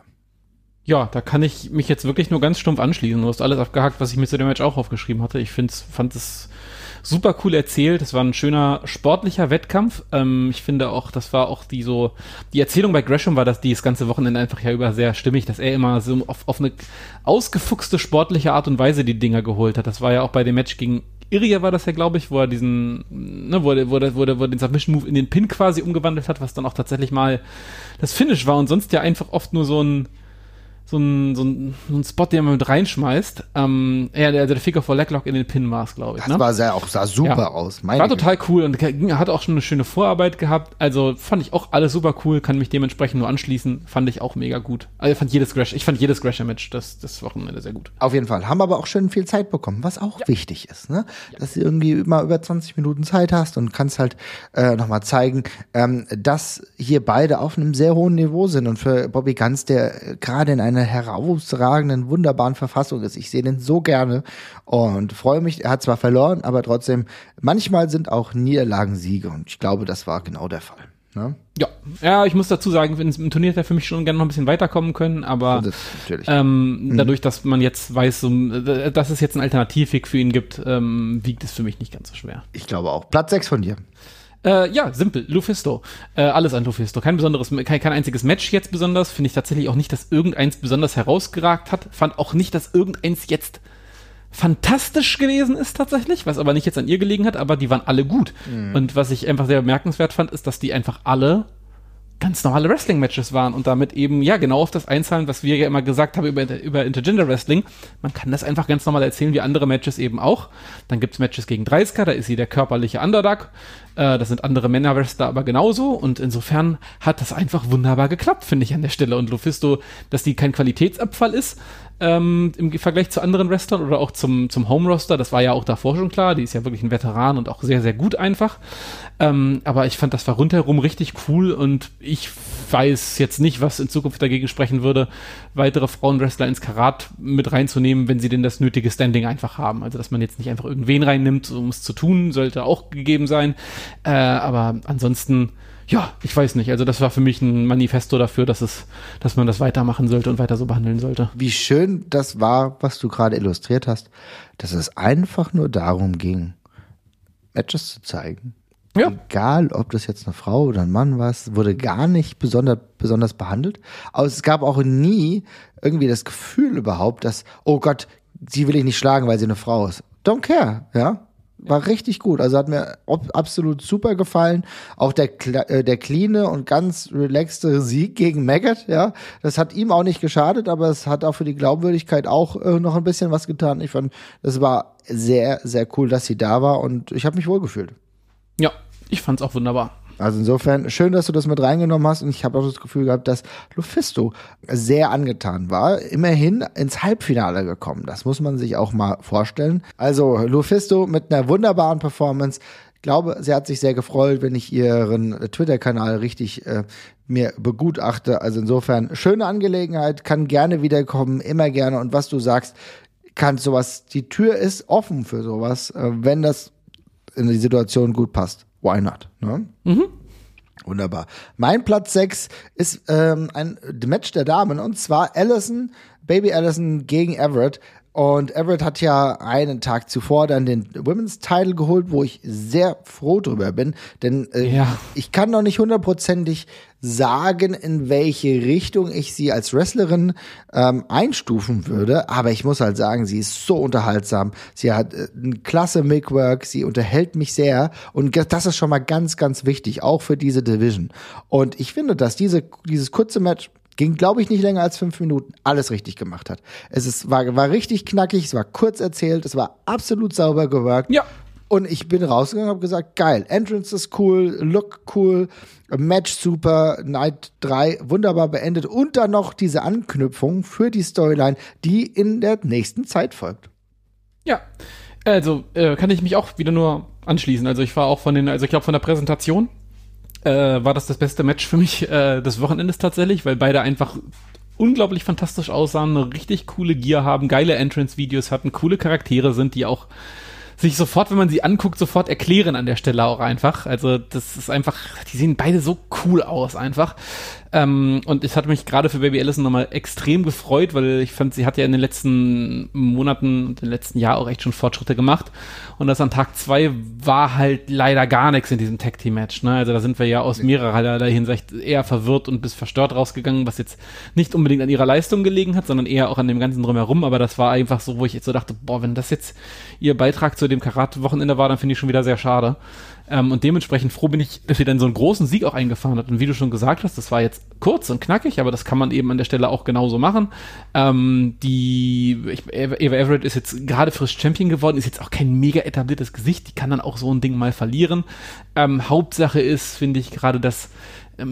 Ja, da kann ich mich jetzt wirklich nur ganz stumpf anschließen. Du hast alles abgehakt, was ich mir zu dem Match auch aufgeschrieben hatte. Ich find's, fand es super cool erzählt. Es war ein schöner sportlicher Wettkampf. Ähm, ich finde auch, das war auch die so, die Erzählung bei Gresham war, dass die das ganze Wochenende einfach ja über sehr stimmig, dass er immer so auf, auf eine ausgefuchste sportliche Art und Weise die Dinger geholt hat. Das war ja auch bei dem Match gegen Iria war das ja, glaube ich, wo er diesen, ne, wo er, wo er, wo er, wo er den Submission Move in den Pin quasi umgewandelt hat, was dann auch tatsächlich mal das Finish war und sonst ja einfach oft nur so ein, so ein, so ein, so ein Spot, den man mit reinschmeißt. Ähm, ja, der, der Figure for Leglock in den Pin war es, glaube ich. Das ne? war sehr, auch sah super Ja. aus. Meine War total cool und hat auch schon eine schöne Vorarbeit gehabt. Also fand ich auch alles super cool, kann mich dementsprechend nur anschließen. Fand ich auch mega gut. Also ich fand jedes Crash, ich fand jedes Crasher-Match das, das Wochenende sehr gut. Auf jeden Fall. Haben aber auch schön viel Zeit bekommen, was auch wichtig ist, ne? Dass du irgendwie immer über 20 Minuten Zeit hast und kannst halt äh, nochmal zeigen, ähm, dass hier beide auf einem sehr hohen Niveau sind. Und für Bobby Ganz, der äh, gerade in einer herausragenden, wunderbaren Verfassung ist. Ich sehe den so gerne und freue mich. Er hat zwar verloren, aber trotzdem, manchmal sind auch Niederlagen Siege. Und ich glaube, das war genau der Fall. Ne? Ja, ja, ich muss dazu sagen, im Turnier hätte er für mich schon gerne noch ein bisschen weiterkommen können, aber Das ähm, dadurch, dass man jetzt weiß, so, äh, dass es jetzt einen Alternativweg für ihn gibt, ähm, wiegt es für mich nicht ganz so schwer. ich glaube auch. Platz 6 von dir. Äh, ja, simpel. Lufisto. Äh, alles an Lufisto. Kein besonderes, kein, kein einziges Match jetzt besonders. Finde ich tatsächlich auch nicht, dass irgendeins besonders herausgeragt hat. Fand auch nicht, dass irgendeins jetzt fantastisch gewesen ist tatsächlich, was aber nicht jetzt an ihr gelegen hat, aber die waren alle gut. Und was ich einfach sehr bemerkenswert fand, ist, dass die einfach alle ganz normale Wrestling-Matches waren und damit eben, ja, genau auf das einzahlen, was wir ja immer gesagt haben über, über Intergender Wrestling. Man kann das einfach ganz normal erzählen, wie andere Matches eben auch. Dann gibt's Matches gegen Dreisker, da ist sie der körperliche Underdog. Äh, das sind andere Männer-Wrestler aber genauso und insofern hat das einfach wunderbar geklappt, finde ich an der Stelle. Und Lufisto, dass die kein Qualitätsabfall ist, ähm, im Vergleich zu anderen Wrestlern oder auch zum, zum Home-Roster, das war ja auch davor schon klar, die ist ja wirklich ein Veteran und auch sehr, sehr gut einfach. Ähm, aber ich fand, das war rundherum richtig cool und ich weiß jetzt nicht, was in Zukunft dagegen sprechen würde, weitere Frauenwrestler ins Karat mit reinzunehmen, wenn sie denn das nötige Standing einfach haben. Also, dass man jetzt nicht einfach irgendwen reinnimmt, um es zu tun, sollte auch gegeben sein. Äh, aber ansonsten, ja, ich weiß nicht. Also, das war für mich ein Manifesto dafür, dass es, dass man das weitermachen sollte und weiter so behandeln sollte. wie schön das war, was du gerade illustriert hast, dass es einfach nur darum ging, Matches zu zeigen. Ja. Egal, ob das jetzt eine Frau oder ein Mann war, es wurde gar nicht besonders, besonders behandelt. Aber es gab auch nie irgendwie das Gefühl überhaupt, dass, oh Gott, sie will ich nicht schlagen, weil sie eine Frau ist. Don't care, ja. War richtig gut. Also hat mir absolut super gefallen. Auch der, äh, der cleane und ganz relaxte Sieg gegen Maggot, ja. Das hat ihm auch nicht geschadet, aber es hat auch für die Glaubwürdigkeit auch äh, noch ein bisschen was getan. Ich fand, das war sehr, sehr cool, dass sie da war und ich habe mich wohlgefühlt. Ja, ich fand's auch wunderbar. Also insofern schön, dass du das mit reingenommen hast und ich habe auch das Gefühl gehabt, dass Lufisto sehr angetan war. Immerhin ins Halbfinale gekommen. Das muss man sich auch mal vorstellen. Also Lufisto mit einer wunderbaren Performance. Ich glaube, sie hat sich sehr gefreut, wenn ich ihren Twitter-Kanal richtig äh, mir begutachte. Also insofern schöne Angelegenheit, kann gerne wiederkommen, immer gerne. Und was du sagst, kann sowas, die Tür ist offen für sowas, äh, wenn das in die Situation gut passt. Why not? Ne? Wunderbar. Mein Platz 6 ist ähm, ein Match der Damen und zwar Allison, Baby Allison gegen Everett. Und Everett hat ja einen Tag zuvor dann den Women's Title geholt, wo ich sehr froh drüber bin, denn äh, Ja. ich kann noch nicht hundertprozentig sagen, in welche Richtung ich sie als Wrestlerin ähm, einstufen würde, aber ich muss halt sagen, sie ist so unterhaltsam. Sie hat äh, ein klasse Make-Work, sie unterhält mich sehr und das ist schon mal ganz, ganz wichtig, auch für diese Division. Und ich finde, dass diese, dieses kurze Match ging, glaube ich, nicht länger als fünf Minuten, alles richtig gemacht hat. Es ist, war, war richtig knackig, es war kurz erzählt, es war absolut sauber gewirkt. Ja. Und ich bin rausgegangen und habe gesagt, geil, Entrance ist cool, Look cool, Match super, Night 3 wunderbar beendet und dann noch diese Anknüpfung für die Storyline, die in der nächsten Zeit folgt. Ja, also äh, kann ich mich auch wieder nur anschließen. Also ich war auch von den, also ich glaube von der Präsentation äh, war das das beste Match für mich äh, des Wochenendes tatsächlich, weil beide einfach unglaublich fantastisch aussahen, eine richtig coole Gear haben, geile Entrance-Videos hatten, coole Charaktere sind, die auch sich sofort, wenn man sie anguckt, sofort erklären an der Stelle auch einfach. Also das ist einfach, die sehen beide so cool aus einfach. Ähm, und ich hatte mich gerade für Baby Allison nochmal extrem gefreut, weil ich fand, sie hat ja in den letzten Monaten und im letzten Jahr auch echt schon Fortschritte gemacht. Und das an Tag zwei war halt leider gar nichts in diesem Tag Team Match. Ne? Also da sind wir ja aus mehrerer Hinsicht eher verwirrt und bis verstört rausgegangen, was jetzt nicht unbedingt an ihrer Leistung gelegen hat, sondern eher auch an dem ganzen drumherum. Aber das war einfach so, wo ich jetzt so dachte, boah, wenn das jetzt ihr Beitrag zu dem Karate-Wochenende war, dann finde ich schon wieder sehr schade. Ähm, und dementsprechend froh bin ich, dass sie dann so einen großen Sieg auch eingefahren hat. Und wie du schon gesagt hast, das war jetzt kurz und knackig, aber das kann man eben an der Stelle auch genauso machen. Ähm, die ich, Eva Everett ist jetzt gerade frisch Champion geworden, ist jetzt auch kein mega etabliertes Gesicht, die kann dann auch so ein Ding mal verlieren. Ähm, Hauptsache ist, finde ich, gerade, ähm,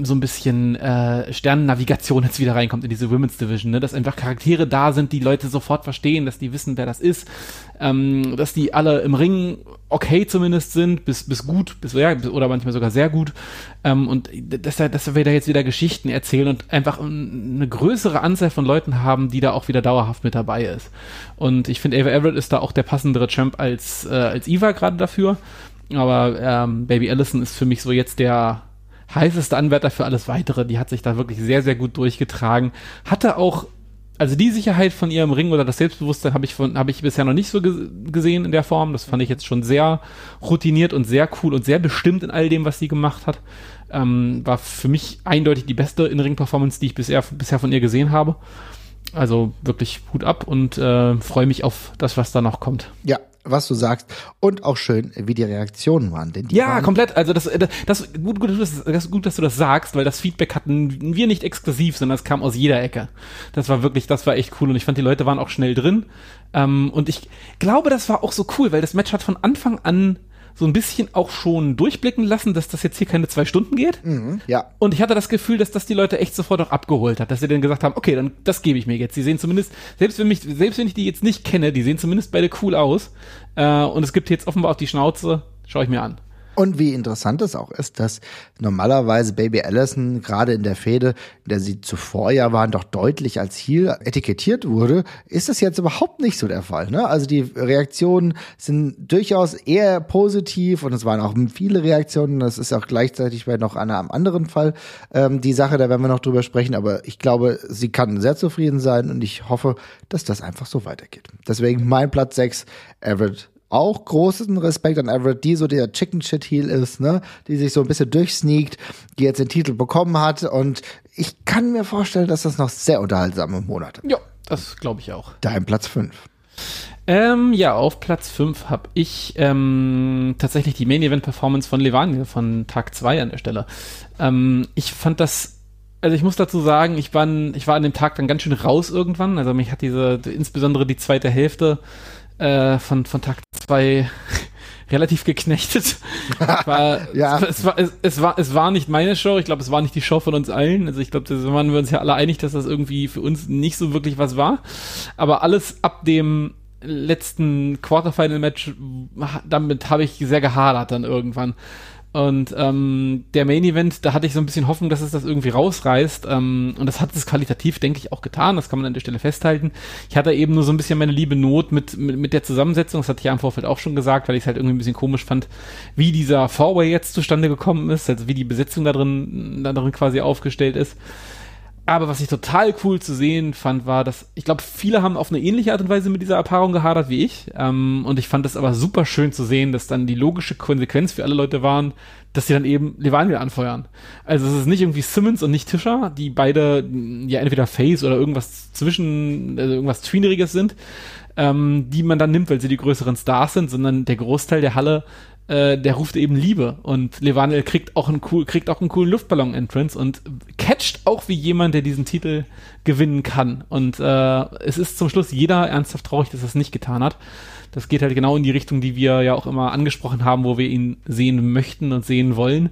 so ein bisschen äh, Sternennavigation jetzt wieder reinkommt in diese Women's Division, ne? dass einfach Charaktere da sind, die Leute sofort verstehen, dass die wissen, wer das ist, ähm, dass die alle im Ring okay zumindest sind, bis, bis gut, bis, ja, bis, oder manchmal sogar sehr gut ähm, und dass, dass wir da jetzt wieder Geschichten erzählen und einfach eine größere Anzahl von Leuten haben, die da auch wieder dauerhaft mit dabei ist. Und ich finde, Ava Everett ist da auch der passendere Champ als, äh, als Eva gerade dafür. Aber ähm, Baby Allison ist für mich so jetzt der, heißeste Anwärter für alles weitere. Die hat sich da wirklich sehr, sehr gut durchgetragen. Hatte auch, also die Sicherheit von ihrem Ring oder das Selbstbewusstsein habe ich von, habe ich bisher noch nicht so gesehen in der Form. Das fand ich jetzt schon sehr routiniert und sehr cool und sehr bestimmt in all dem, was sie gemacht hat. Ähm, war für mich eindeutig die beste In-Ring-Performance, die ich bisher, bisher von ihr gesehen habe. Also wirklich Hut ab und äh, freue mich auf das, was da noch kommt. Ja, was du sagst und auch schön, wie die Reaktionen waren. Denn die ja, waren komplett. Also das, das, das gut, gut, das, das gut, dass du das sagst, weil das Feedback hatten wir nicht exklusiv, sondern es kam aus jeder Ecke. Das war wirklich, das war echt cool und ich fand die Leute waren auch schnell drin. Ähm, und ich glaube, das war auch so cool, weil das Match hat von Anfang an so ein bisschen auch schon durchblicken lassen, dass das jetzt hier keine zwei Stunden geht. Mhm, ja. Und ich hatte das Gefühl, dass das die Leute echt sofort auch abgeholt hat, dass sie dann gesagt haben, okay, dann das gebe ich mir jetzt. Die sehen zumindest, selbst wenn mich, selbst wenn ich die jetzt nicht kenne, die sehen zumindest beide cool aus. Äh, und es gibt jetzt offenbar auf die Schnauze, schaue ich mir an. Und wie interessant es auch ist, dass normalerweise Baby Allison gerade in der Fehde, in der sie zuvor ja waren, doch deutlich als Heel etikettiert wurde, ist das jetzt überhaupt nicht so der Fall. Ne? Also die Reaktionen sind durchaus eher positiv und es waren auch viele Reaktionen. Das ist auch gleichzeitig bei noch einem anderen Fall ähm, die Sache, da werden wir noch drüber sprechen. Aber ich glaube, sie kann sehr zufrieden sein und ich hoffe, dass das einfach so weitergeht. Deswegen mein Platz 6, Everett auch großen Respekt an Everett, die so der Chicken Shit Heel ist, ne, die sich so ein bisschen durchsneakt, die jetzt den Titel bekommen hat und ich kann mir vorstellen, dass das noch sehr unterhaltsame Monate. Ja, das glaube ich auch. Dein Platz 5. Ähm, ja, auf Platz 5 habe ich ähm, tatsächlich die Main Event Performance von Levania von Tag 2 an der Stelle. Ähm, ich fand das also ich muss dazu sagen, ich war, ich war an dem Tag dann ganz schön raus irgendwann. Also mich hat diese, insbesondere die zweite Hälfte äh, von, von Tag 2 relativ geknechtet. War, ja. es, war, es, es, war, es war nicht meine Show. Ich glaube, es war nicht die Show von uns allen. Also ich glaube, da waren wir uns ja alle einig, dass das irgendwie für uns nicht so wirklich was war. Aber alles ab dem letzten Quarterfinal-Match, damit habe ich sehr gehadert dann irgendwann. Und ähm, der Main Event, da hatte ich so ein bisschen Hoffnung, dass es das irgendwie rausreißt. Ähm, und das hat es qualitativ, denke ich, auch getan. Das kann man an der Stelle festhalten. Ich hatte eben nur so ein bisschen meine liebe Not mit, mit, mit der Zusammensetzung. Das hatte ich ja im Vorfeld auch schon gesagt, weil ich es halt irgendwie ein bisschen komisch fand, wie dieser Fourway jetzt zustande gekommen ist, also wie die Besetzung da drin, da drin quasi aufgestellt ist. Aber was ich total cool zu sehen fand, war, dass ich glaube, viele haben auf eine ähnliche Art und Weise mit dieser Erfahrung gehadert wie ich. Ähm, und ich fand es aber super schön zu sehen, dass dann die logische Konsequenz für alle Leute waren, dass sie dann eben Levaniel anfeuern. Also es ist nicht irgendwie Simmons und nicht Tischer, die beide ja entweder Face oder irgendwas zwischen, also irgendwas Tweeneriges sind, ähm, die man dann nimmt, weil sie die größeren Stars sind, sondern der Großteil der Halle äh, der ruft eben Liebe und Levanel kriegt auch einen cool, kriegt auch einen coolen Luftballon-Entrance und catcht auch wie jemand, der diesen Titel gewinnen kann. Und äh, es ist zum Schluss jeder ernsthaft traurig, dass er es nicht getan hat. Das geht halt genau in die Richtung, die wir ja auch immer angesprochen haben, wo wir ihn sehen möchten und sehen wollen.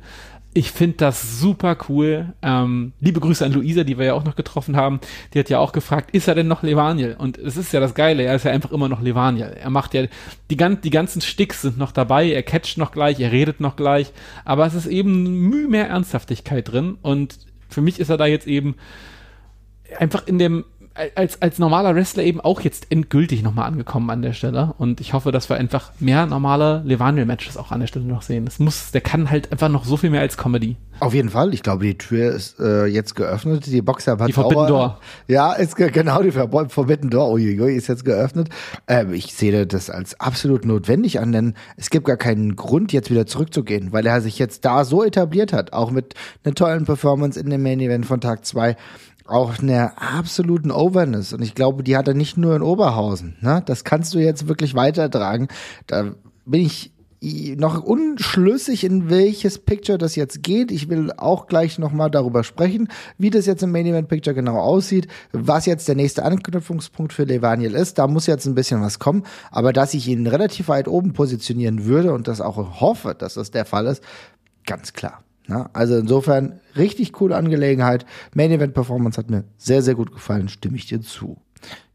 Ich finde das super cool. Ähm, liebe Grüße an Luisa, die wir ja auch noch getroffen haben. Die hat ja auch gefragt, ist er denn noch Levaniel? Und es ist ja das Geile, er ist ja einfach immer noch Levaniel. Er macht ja, die, die ganzen Sticks sind noch dabei, er catcht noch gleich, er redet noch gleich, aber es ist eben Mühe mehr Ernsthaftigkeit drin und für mich ist er da jetzt eben einfach in dem als, als normaler Wrestler eben auch jetzt endgültig nochmal angekommen an der Stelle. Und ich hoffe, dass wir einfach mehr normale Levaniel-Matches auch an der Stelle noch sehen. Das muss, der kann halt einfach noch so viel mehr als Comedy. Auf jeden Fall. Ich glaube, die Tür ist äh, jetzt geöffnet. Die Boxer Die Forbidden Door. Ja, ist ge genau die Forbidden Door. Uiuiui, ist jetzt geöffnet. Ähm, ich sehe das als absolut notwendig an, denn es gibt gar keinen Grund, jetzt wieder zurückzugehen, weil er sich jetzt da so etabliert hat, auch mit einer tollen Performance in dem Main Event von Tag zwei auch einer absoluten Overness. Und ich glaube, die hat er nicht nur in Oberhausen. Ne? Das kannst du jetzt wirklich weitertragen. Da bin ich noch unschlüssig, in welches Picture das jetzt geht. Ich will auch gleich nochmal darüber sprechen, wie das jetzt im Main Event Picture genau aussieht, was jetzt der nächste Anknüpfungspunkt für Levaniel ist. Da muss jetzt ein bisschen was kommen, aber dass ich ihn relativ weit oben positionieren würde und das auch hoffe, dass das der Fall ist, ganz klar. Ja, also insofern richtig coole Angelegenheit. Main Event Performance hat mir sehr, sehr gut gefallen, stimme ich dir zu.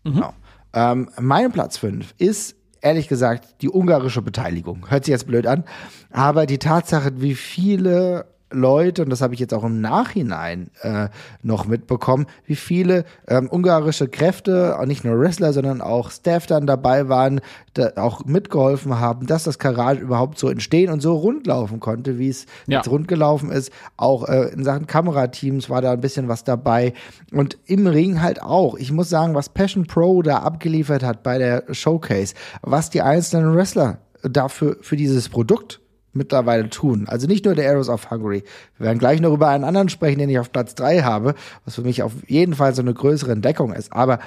Mhm. Genau. Ähm, mein Platz 5 ist ehrlich gesagt die ungarische Beteiligung. Hört sich jetzt blöd an, aber die Tatsache, wie viele Leute, und das habe ich jetzt auch im Nachhinein äh, noch mitbekommen, wie viele ähm, ungarische Kräfte, nicht nur Wrestler, sondern auch Staff dann dabei waren, da auch mitgeholfen haben, dass das Karat überhaupt so entstehen und so rund laufen konnte, wie es ja. jetzt rund gelaufen ist. Auch äh, in Sachen Kamerateams war da ein bisschen was dabei. Und im Ring halt auch. Ich muss sagen, was Passion Pro da abgeliefert hat bei der Showcase, was die einzelnen Wrestler dafür für dieses Produkt mittlerweile tun. Also nicht nur der Arrows of Hungary. Wir werden gleich noch über einen anderen sprechen, den ich auf Platz drei habe, was für mich auf jeden Fall so eine größere Entdeckung ist. Aber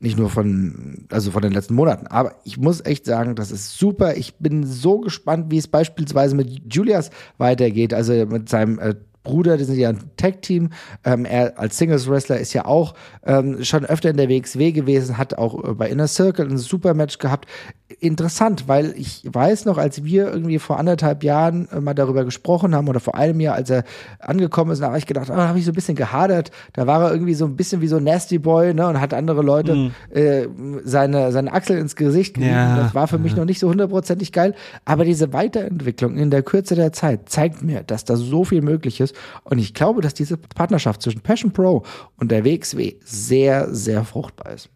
nicht nur von, also von den letzten Monaten. Aber ich muss echt sagen, das ist super. Ich bin so gespannt, wie es beispielsweise mit Julias weitergeht, also mit seinem äh, Bruder, die sind ja ein Tag-Team. Ähm, er als Singles-Wrestler ist ja auch ähm, schon öfter in der WXW gewesen, hat auch äh, bei Inner Circle ein super Match gehabt. Interessant, weil ich weiß noch, als wir irgendwie vor anderthalb Jahren äh, mal darüber gesprochen haben oder vor einem Jahr, als er angekommen ist, da habe ich gedacht, oh, da habe ich so ein bisschen gehadert. Da war er irgendwie so ein bisschen wie so ein Nasty Boy ne, und hat andere Leute mm. äh, seine, seine Achsel ins Gesicht gegeben. Ja. Das war für mich noch nicht so hundertprozentig geil. Aber diese Weiterentwicklung in der Kürze der Zeit zeigt mir, dass da so viel möglich ist. Und ich glaube, dass diese Partnerschaft zwischen Passion Pro und der WXW sehr, sehr fruchtbar ist.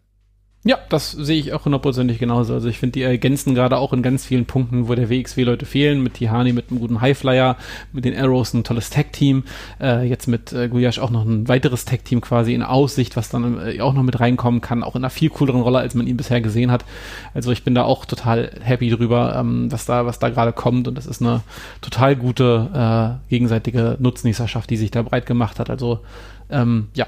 Ja, das sehe ich auch hundertprozentig genauso. Also ich finde, die ergänzen gerade auch in ganz vielen Punkten, wo der WXW-Leute fehlen, mit Tihani, mit einem guten Highflyer, mit den Arrows ein tolles Tag-Team, äh, jetzt mit äh, Guyash auch noch ein weiteres Tag-Team quasi in Aussicht, was dann äh, auch noch mit reinkommen kann, auch in einer viel cooleren Rolle, als man ihn bisher gesehen hat. Also ich bin da auch total happy drüber, ähm, was da, was da gerade kommt und das ist eine total gute äh, gegenseitige Nutznießerschaft, die sich da breit gemacht hat. Also ähm, ja,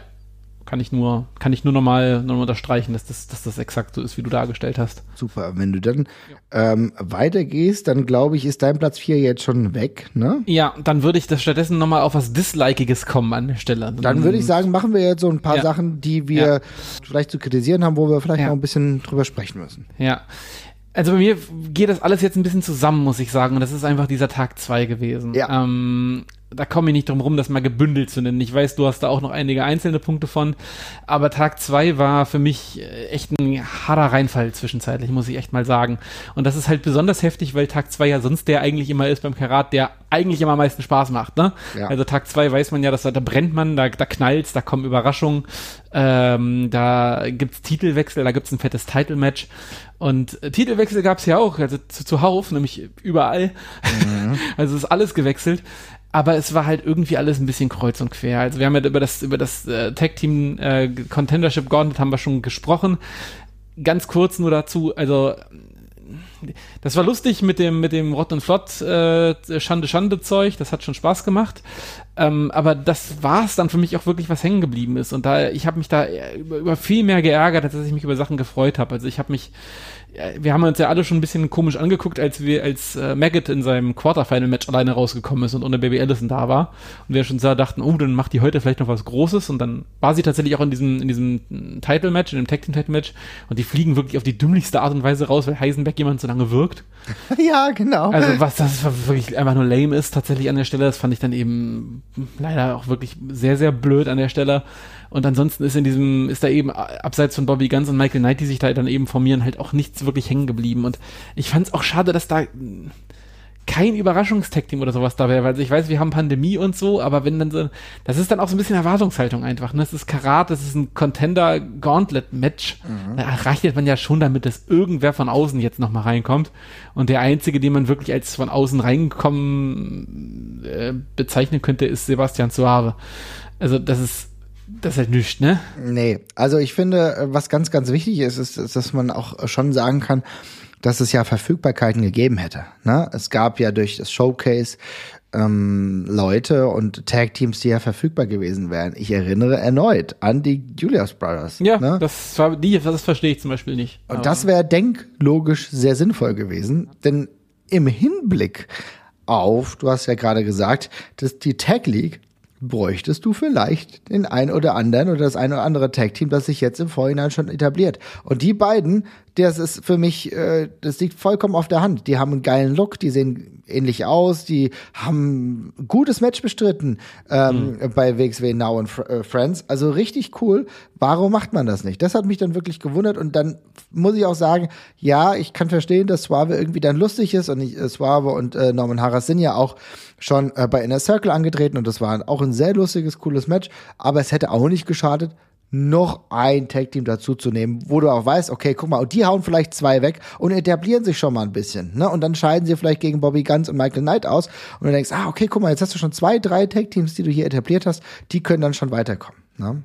kann ich nur, kann ich nur nochmal noch mal unterstreichen, dass das, dass das exakt so ist, wie du dargestellt hast. Super. Wenn du dann ja. ähm, weitergehst, dann glaube ich, ist dein Platz 4 jetzt schon weg, ne? Ja, dann würde ich das stattdessen nochmal auf was Dislike'iges kommen an der Stelle. Dann würde ich sagen, machen wir jetzt so ein paar ja. Sachen, die wir ja. vielleicht zu kritisieren haben, wo wir vielleicht noch ein bisschen drüber sprechen müssen. Ja. Also bei mir geht das alles jetzt ein bisschen zusammen, muss ich sagen. Und das ist einfach dieser Tag 2 gewesen. Ja. Ähm, da komme ich nicht drum rum, das mal gebündelt zu nennen. Ich weiß, du hast da auch noch einige einzelne Punkte von, aber Tag zwei war für mich äh, echt ein harter Reinfall zwischenzeitlich, muss ich echt mal sagen. Und das ist halt besonders heftig, weil Tag zwei ja sonst der eigentlich immer ist beim Karat, der eigentlich immer am meisten Spaß macht. Ne? Ja. Also Tag zwei weiß man ja, dass da, da brennt man, da, da knallt's, da kommen Überraschungen, ähm, da gibt's Titelwechsel, da gibt's ein fettes Title-Match. Und äh, Titelwechsel gab's ja auch, also zu, zuhauf, nämlich überall. Mhm. also ist alles gewechselt aber es war halt irgendwie alles ein bisschen kreuz und quer. Also wir haben ja über das über das äh, Tag Team äh, Contendership Gauntlet haben wir schon gesprochen. Ganz kurz nur dazu, also das war lustig mit dem mit dem Rott und Flott äh, Schande Schande Zeug, das hat schon Spaß gemacht. Ähm, aber das war es dann für mich auch wirklich, was hängen geblieben ist. Und da ich habe mich da über, über viel mehr geärgert, als dass ich mich über Sachen gefreut habe. Also ich habe mich wir haben uns ja alle schon ein bisschen komisch angeguckt, als wir, als äh, Maggot in seinem Quarterfinal-Match alleine rausgekommen ist und ohne Baby Allison da war. Und wir schon so dachten, oh, dann macht die heute vielleicht noch was Großes. Und dann war sie tatsächlich auch in diesem, in diesem Title-Match, in dem Tag-Team-Title-Match. Und die fliegen wirklich auf die dümmlichste Art und Weise raus, weil Heisenberg jemand so lange wirkt. ja, genau. Also was das wirklich einfach nur lame ist, tatsächlich an der Stelle, das fand ich dann eben leider auch wirklich sehr, sehr blöd an der Stelle. Und ansonsten ist in diesem, ist da eben abseits von Bobby Guns und Michael Knight, die sich da dann eben formieren, halt auch nichts wirklich hängen geblieben. Und ich fand es auch schade, dass da kein Überraschungstag-Team oder sowas dabei, weil ich weiß, wir haben Pandemie und so, aber wenn dann so, das ist dann auch so ein bisschen Erwartungshaltung einfach. Ne? Das ist Karat, das ist ein Contender-Gauntlet-Match. Mhm. Da rechnet man ja schon damit, dass irgendwer von außen jetzt nochmal reinkommt. Und der einzige, den man wirklich als von außen reinkommen äh, bezeichnen könnte, ist Sebastian Suave. Also das ist das ist halt nichts, ne? Nee, also ich finde, was ganz, ganz wichtig ist, ist, ist, dass man auch schon sagen kann, dass es ja Verfügbarkeiten gegeben hätte. Ne? Es gab ja durch das Showcase ähm, Leute und Tag-Teams, die ja verfügbar gewesen wären. Ich erinnere erneut an die Julius Brothers. Ja, ne? das, war, die, das verstehe ich zum Beispiel nicht. Und das wäre denklogisch sehr sinnvoll gewesen, denn im Hinblick auf, du hast ja gerade gesagt, dass die Tag League bräuchtest du vielleicht den ein oder anderen oder das ein oder andere Tag-Team, das sich jetzt im Vorhinein schon etabliert. Und die beiden das ist für mich, äh, das liegt vollkommen auf der Hand. Die haben einen geilen Look, die sehen ähnlich aus, die haben ein gutes Match bestritten ähm, mhm. bei WXW Now und äh, Friends. Also richtig cool. Warum macht man das nicht? Das hat mich dann wirklich gewundert und dann muss ich auch sagen, ja, ich kann verstehen, dass Suave irgendwie dann lustig ist und ich, äh, Suave und äh, Norman Harras sind ja auch schon äh, bei Inner Circle angetreten und das war auch ein sehr lustiges, cooles Match, aber es hätte auch nicht geschadet, noch ein Tag-Team dazu zu nehmen, wo du auch weißt, okay, guck mal, die hauen vielleicht zwei weg und etablieren sich schon mal ein bisschen, ne? Und dann scheiden sie vielleicht gegen Bobby Guns und Michael Knight aus und du denkst, ah, okay, guck mal, jetzt hast du schon zwei, drei Tag-Teams, die du hier etabliert hast, die können dann schon weiterkommen, ne?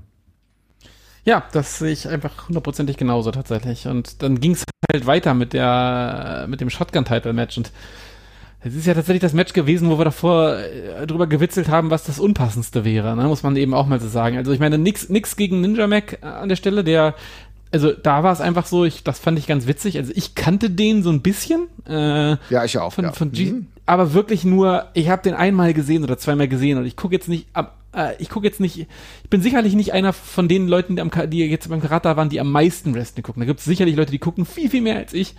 Ja, das sehe ich einfach hundertprozentig genauso tatsächlich. Und dann ging es halt weiter mit der, mit dem Shotgun-Title-Match und es ist ja tatsächlich das Match gewesen, wo wir davor äh, drüber gewitzelt haben, was das Unpassendste wäre, ne? muss man eben auch mal so sagen. Also ich meine, nix, nix gegen Ninja Mac äh, an der Stelle, der, also da war es einfach so, ich, das fand ich ganz witzig. Also ich kannte den so ein bisschen. Äh, ja, ich auch. Von, ja. von G mhm. Aber wirklich nur, ich habe den einmal gesehen oder zweimal gesehen und ich gucke jetzt nicht ab, äh, ich gucke jetzt nicht, ich bin sicherlich nicht einer von den Leuten, die, am, die jetzt beim Karate waren, die am meisten Wrestling gucken. Da gibt es sicherlich Leute, die gucken viel, viel mehr als ich.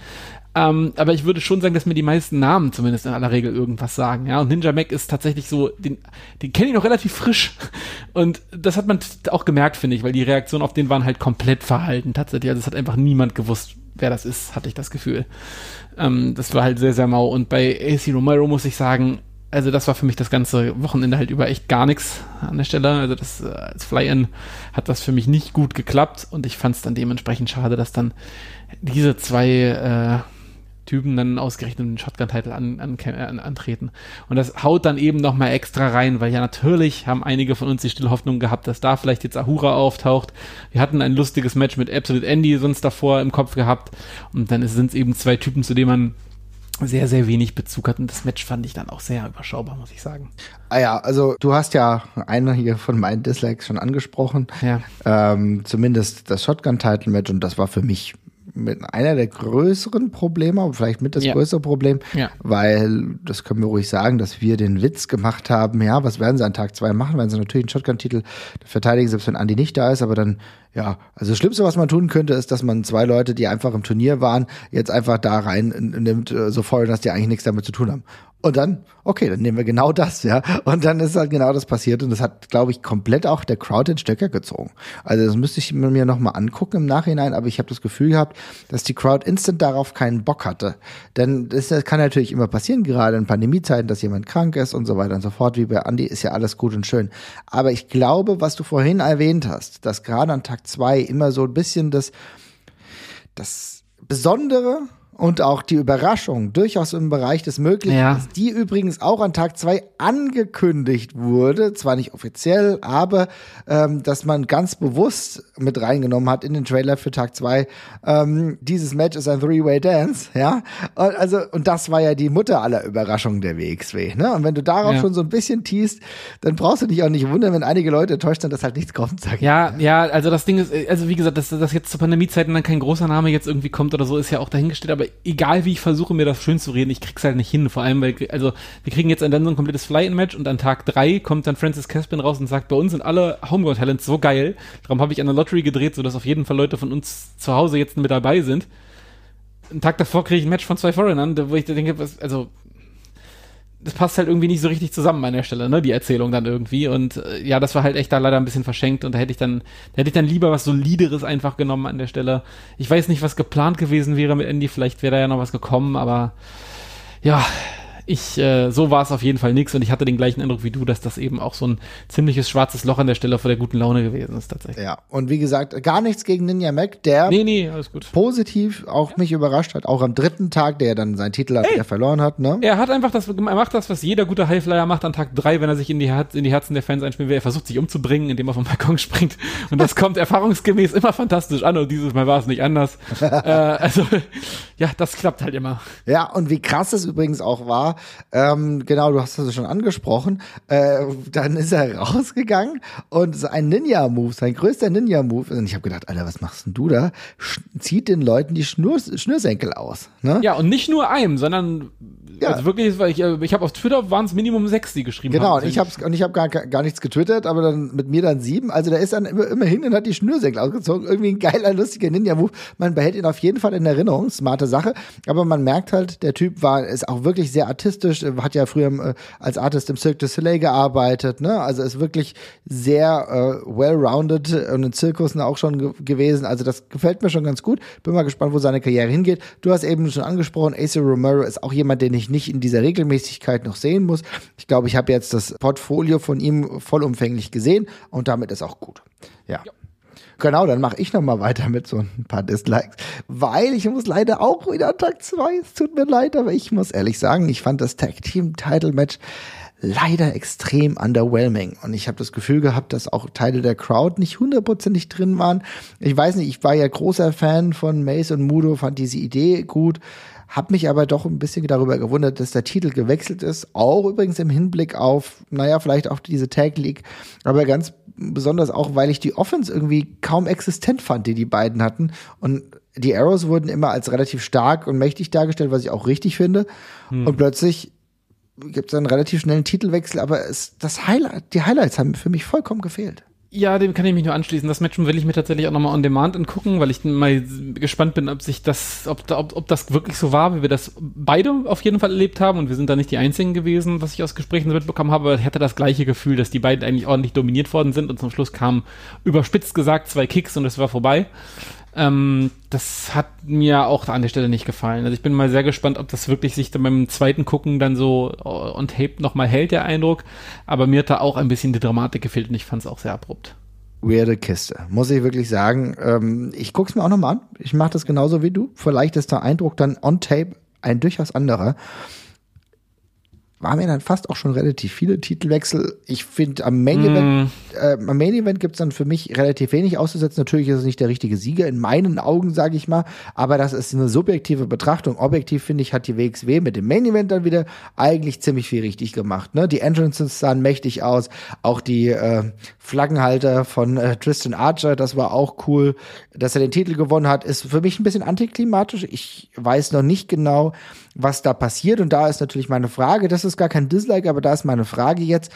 Ähm, aber ich würde schon sagen, dass mir die meisten Namen zumindest in aller Regel irgendwas sagen. Ja, und Ninja Mac ist tatsächlich so, den, den kenne ich noch relativ frisch. Und das hat man auch gemerkt, finde ich, weil die Reaktionen auf den waren halt komplett verhalten tatsächlich. Also es hat einfach niemand gewusst, wer das ist, hatte ich das Gefühl. Ähm, das war halt sehr, sehr mau. Und bei AC Romero muss ich sagen, also das war für mich das ganze Wochenende halt über echt gar nichts an der Stelle. Also das äh, als Fly-In hat das für mich nicht gut geklappt und ich fand es dann dementsprechend schade, dass dann diese zwei äh, Typen dann ausgerechnet den Shotgun-Titel an, an, an, antreten. Und das haut dann eben nochmal extra rein, weil ja natürlich haben einige von uns die stille Hoffnung gehabt, dass da vielleicht jetzt Ahura auftaucht. Wir hatten ein lustiges Match mit Absolute Andy sonst davor im Kopf gehabt. Und dann sind es eben zwei Typen, zu denen man sehr, sehr wenig Bezug hat. Und das Match fand ich dann auch sehr überschaubar, muss ich sagen. Ah ja, also du hast ja einer hier von meinen Dislikes schon angesprochen. Ja. Ähm, zumindest das Shotgun-Title-Match und das war für mich mit einer der größeren Probleme, vielleicht mit das ja. größere Problem, ja. weil, das können wir ruhig sagen, dass wir den Witz gemacht haben, ja, was werden sie an Tag zwei machen? Werden sie natürlich einen Shotgun-Titel verteidigen, selbst wenn Andi nicht da ist, aber dann, ja, also das Schlimmste, was man tun könnte, ist, dass man zwei Leute, die einfach im Turnier waren, jetzt einfach da rein nimmt, äh, so voll, dass die eigentlich nichts damit zu tun haben. Und dann, okay, dann nehmen wir genau das, ja. Und dann ist halt genau das passiert und das hat, glaube ich, komplett auch der Crowd den Stöcker gezogen. Also das müsste ich mir nochmal angucken im Nachhinein, aber ich habe das Gefühl gehabt, dass die Crowd instant darauf keinen Bock hatte. Denn das, das kann natürlich immer passieren, gerade in Pandemiezeiten, dass jemand krank ist und so weiter und so fort, wie bei Andy, ist ja alles gut und schön. Aber ich glaube, was du vorhin erwähnt hast, dass gerade an Tag zwei immer so ein bisschen das, das Besondere und auch die Überraschung durchaus im Bereich des Möglichen ja. ist, die übrigens auch an Tag zwei angekündigt wurde, zwar nicht offiziell, aber ähm, dass man ganz bewusst mit reingenommen hat in den Trailer für Tag zwei. Ähm, dieses Match ist ein Three-Way Dance, ja. Und, also und das war ja die Mutter aller Überraschungen der WXW, ne? Und wenn du darauf ja. schon so ein bisschen teast, dann brauchst du dich auch nicht wundern, wenn einige Leute enttäuscht sind, dass halt nichts kommt. Sag ja, ich. ja, also das Ding ist, also wie gesagt, dass, dass jetzt zur Pandemiezeiten dann kein großer Name jetzt irgendwie kommt oder so, ist ja auch dahingestellt, aber egal wie ich versuche, mir das schön zu reden, ich krieg's halt nicht hin. Vor allem, weil, also, wir kriegen jetzt dann so ein komplettes Fly-In-Match und an Tag drei kommt dann Francis Caspin raus und sagt, bei uns sind alle Homegrown-Talents so geil. Darum habe ich an der Lottery gedreht, sodass auf jeden Fall Leute von uns zu Hause jetzt mit dabei sind. Einen Tag davor kriege ich ein Match von zwei Foreignern, wo ich denke, was, also, das passt halt irgendwie nicht so richtig zusammen an der Stelle, ne, die Erzählung dann irgendwie. Und äh, ja, das war halt echt da leider ein bisschen verschenkt und da hätte ich dann, da hätte ich dann lieber was Solideres einfach genommen an der Stelle. Ich weiß nicht, was geplant gewesen wäre mit Andy, vielleicht wäre da ja noch was gekommen, aber ja, ich, äh, so war es auf jeden Fall nix und ich hatte den gleichen Eindruck wie du, dass das eben auch so ein ziemliches schwarzes Loch an der Stelle vor der guten Laune gewesen ist tatsächlich. Ja, und wie gesagt, gar nichts gegen Ninja Mac, der Nee, nee, positiv auch mich überrascht hat, auch am dritten Tag, der dann seinen Titel hat, der verloren hat, ne? Er hat einfach das, er macht das, was jeder gute Highflyer macht an Tag drei, wenn er sich in die, in die Herzen der Fans einspielen will. Er versucht sich umzubringen, indem er vom Balkon springt. Und das kommt erfahrungsgemäß immer fantastisch an und dieses Mal war es nicht anders. äh, also, ja, das klappt halt immer. Ja, und wie krass es übrigens auch war, ähm, genau, du hast das schon angesprochen, äh, dann ist er rausgegangen und sein Ninja-Move, sein größter Ninja-Move, und ich habe gedacht, Alter, was machst denn du da? Sch zieht den Leuten die Schnür Schnürsenkel aus. Ne? Ja, und nicht nur einem, sondern Ja. also wirklich, weil ich, äh, ich habe auf Twitter waren es Minimum sechs, die geschrieben Genau, haben. und ich habe und ich habe gar, gar nichts getwittert, aber dann mit mir dann sieben. Also der ist dann immer, immer hin und hat die Schnürsenkel ausgezogen. Irgendwie ein geiler, lustiger Ninja-Move. Man behält ihn auf jeden Fall in Erinnerung. Smarte Sache. Aber man merkt halt, der Typ war, ist auch wirklich sehr artistisch, äh, hat ja früher äh, als Artist im Cirque du Soleil gearbeitet, ne? Also ist wirklich sehr äh, well-rounded und in Zirkussen auch schon ge gewesen. Also das gefällt mir schon ganz gut. Bin mal gespannt, wo seine Karriere hingeht. Du hast eben schon angesprochen, Ace Romero ist auch jemand, den ich nicht in dieser Regelmäßigkeit noch sehen muss. Ich glaube, ich habe jetzt das Portfolio von ihm vollumfänglich gesehen und damit ist auch gut. Ja. Genau, dann mache ich noch mal weiter mit so ein paar Dislikes, weil ich muss leider auch wieder an Tag zwei. Es tut mir leid, aber ich muss ehrlich sagen, ich fand das Tag Team Title Match leider extrem underwhelming und ich habe das Gefühl gehabt, dass auch Teile der Crowd nicht hundertprozentig drin waren. Ich weiß nicht, ich war ja großer Fan von Mace und Mudo, fand diese Idee gut, habe mich aber doch ein bisschen darüber gewundert, dass der Titel gewechselt ist, auch übrigens im Hinblick auf, naja, vielleicht auch diese Tag League, aber ganz besonders auch, weil ich die Offense irgendwie kaum existent fand, die die beiden hatten. Und die Arrows wurden immer als relativ stark und mächtig dargestellt, was ich auch richtig finde. Und plötzlich gibt es einen relativ schnellen Titelwechsel, aber es, das Highlight, die Highlights haben für mich vollkommen gefehlt. Ja, dem kann ich mich nur anschließen. Das Match will ich mir tatsächlich auch nochmal on demand angucken, weil ich mal gespannt bin, ob sich das, ob, ob, ob das wirklich so war, wie wir das beide auf jeden Fall erlebt haben. Und wir sind da nicht die einzigen gewesen, was ich aus Gesprächen mitbekommen habe. Ich hatte das gleiche Gefühl, dass die beiden eigentlich ordentlich dominiert worden sind und zum Schluss kamen überspitzt gesagt zwei Kicks und es war vorbei. Ähm, das hat mir auch an der Stelle nicht gefallen. Also ich bin mal sehr gespannt, ob das wirklich sich dann beim zweiten Gucken dann so on tape nochmal hält, der Eindruck. Aber mir hat da auch ein bisschen die Dramatik gefehlt und ich fand es auch sehr abrupt. Weirde Kiste, muss ich wirklich sagen. Ähm, ich guck's mir auch nochmal an. Ich mache das genauso wie du. Vielleicht ist der Eindruck dann on tape ein durchaus anderer. War mir dann fast auch schon relativ viele Titelwechsel. Ich finde, am Main Event, äh, am Main Event gibt's dann für mich relativ wenig auszusetzen. Natürlich ist es nicht der richtige Sieger, in meinen Augen, sage ich mal. Aber das ist eine subjektive Betrachtung. Objektiv, finde ich, hat die WXW mit dem Main Event dann wieder eigentlich ziemlich viel richtig gemacht. Ne? Die Entrances sahen mächtig aus. Auch die äh, Flaggenhalter von äh, Tristan Archer, das war auch cool. Dass er den Titel gewonnen hat, ist für mich ein bisschen antiklimatisch. Ich weiß noch nicht genau, was da passiert. Und da ist natürlich meine Frage, das ist gar kein Dislike, aber da ist meine Frage jetzt,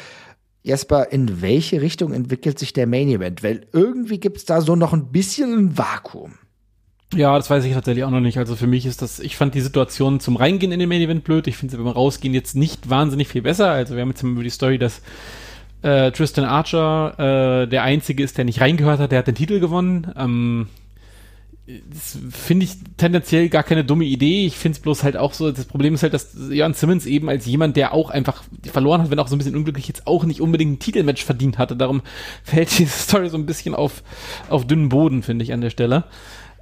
Jesper, in welche Richtung entwickelt sich der Main Event? Weil irgendwie gibt's da so noch ein bisschen ein Vakuum. Ja, das weiß ich tatsächlich auch noch nicht. Also für mich ist das, ich fand die Situation zum Reingehen in den Main Event blöd. Ich finde sie beim Rausgehen jetzt nicht wahnsinnig viel besser. Also wir haben jetzt über die Story, dass äh, Tristan Archer äh, der Einzige ist, der nicht reingehört hat, der hat den Titel gewonnen. Ähm, das finde ich tendenziell gar keine dumme Idee. Ich finde es bloß halt auch so, das Problem ist halt, dass Jan Simmons eben als jemand, der auch einfach verloren hat, wenn auch so ein bisschen unglücklich, jetzt auch nicht unbedingt ein Titelmatch verdient hatte. Darum fällt diese Story so ein bisschen auf, auf dünnen Boden, finde ich an der Stelle.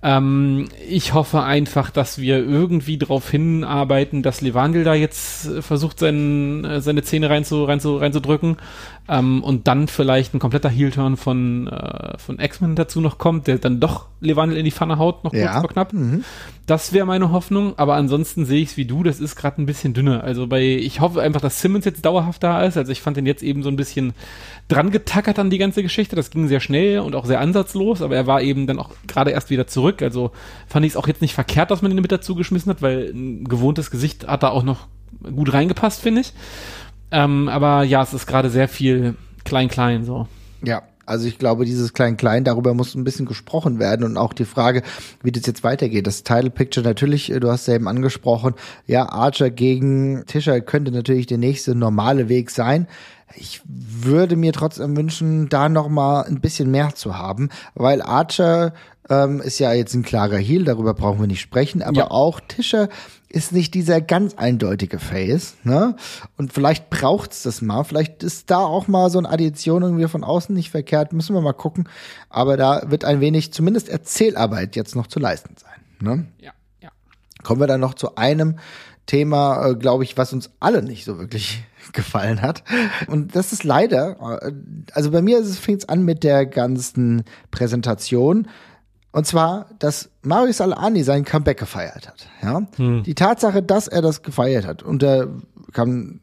Ähm, ich hoffe einfach, dass wir irgendwie darauf hinarbeiten, dass Levangel da jetzt äh, versucht, seinen, äh, seine Zähne rein zu, rein zu, reinzudrücken ähm, und dann vielleicht ein kompletter Heel-Turn von, äh, von X-Men dazu noch kommt, der dann doch Levangel in die Pfanne haut, noch kurz Ja. vor knapp. Das wäre meine Hoffnung, aber ansonsten sehe ich es wie du, das ist gerade ein bisschen dünner. Also bei, ich hoffe einfach, dass Simmons jetzt dauerhaft da ist. Also ich fand den jetzt eben so ein bisschen dran getackert an die ganze Geschichte. Das ging sehr schnell und auch sehr ansatzlos, aber er war eben dann auch gerade erst wieder zurück. Also fand ich es auch jetzt nicht verkehrt, dass man ihn mit dazu geschmissen hat, weil ein gewohntes Gesicht hat da auch noch gut reingepasst, finde ich. Ähm, aber ja, es ist gerade sehr viel klein-klein so. Ja, also ich glaube, dieses Klein-Klein, darüber muss ein bisschen gesprochen werden und auch die Frage, wie das jetzt weitergeht. Das Title Picture natürlich, äh, du hast ja eben angesprochen, ja, Archer gegen Tischer könnte natürlich der nächste normale Weg sein. Ich würde mir trotzdem wünschen, da noch mal ein bisschen mehr zu haben, weil Archer ähm, ist ja jetzt ein klarer Heal, darüber brauchen wir nicht sprechen, aber Ja. auch Tischer ist nicht dieser ganz eindeutige Face, ne? Und vielleicht braucht's das mal, vielleicht ist da auch mal so eine Addition irgendwie von außen nicht verkehrt, müssen wir mal gucken, aber da wird ein wenig zumindest Erzählarbeit jetzt noch zu leisten sein, ne? Ja, ja. Kommen wir dann noch zu einem Thema, äh, glaube ich, was uns alle nicht so wirklich gefallen hat. Und das ist leider, äh, also bei mir fängt es an mit der ganzen Präsentation. Und zwar, dass Marius Alani sein Comeback gefeiert hat. Ja? Die Tatsache, dass er das gefeiert hat und er kann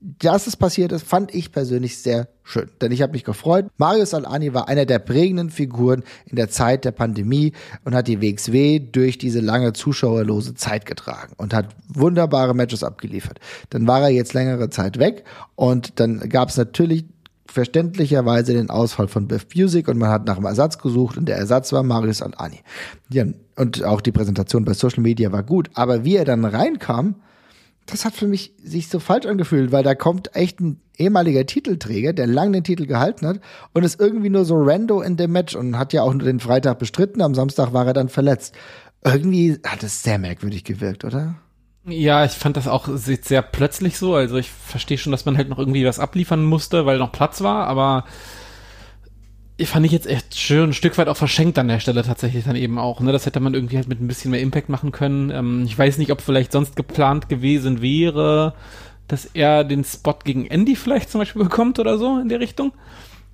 dass es passiert ist, fand ich persönlich sehr schön. Denn ich habe mich gefreut. Marius Al-Ani war einer der prägenden Figuren in der Zeit der Pandemie und hat die WXW durch diese lange zuschauerlose Zeit getragen und hat wunderbare Matches abgeliefert. Dann war er jetzt längere Zeit weg und dann gab es natürlich verständlicherweise den Ausfall von Biff Music und man hat nach einem Ersatz gesucht und der Ersatz war Marius Al-Ani. Ja, und auch die Präsentation bei Social Media war gut. Aber wie er dann reinkam, das hat für mich sich so falsch angefühlt, weil da kommt echt ein ehemaliger Titelträger, der lang den Titel gehalten hat und ist irgendwie nur so rando in dem Match und hat ja auch nur den Freitag bestritten, am Samstag war er dann verletzt. Irgendwie hat es sehr merkwürdig gewirkt, oder? Ja, ich fand das auch se- sehr plötzlich so. Also ich verstehe schon, dass man halt noch irgendwie was abliefern musste, weil noch Platz war, aber fand ich jetzt echt schön, ein Stück weit auch verschenkt an der Stelle tatsächlich dann eben auch. Ne? Das hätte man irgendwie halt mit ein bisschen mehr Impact machen können. Ähm, ich weiß nicht, ob vielleicht sonst geplant gewesen wäre, dass er den Spot gegen Andy vielleicht zum Beispiel bekommt oder so in der Richtung.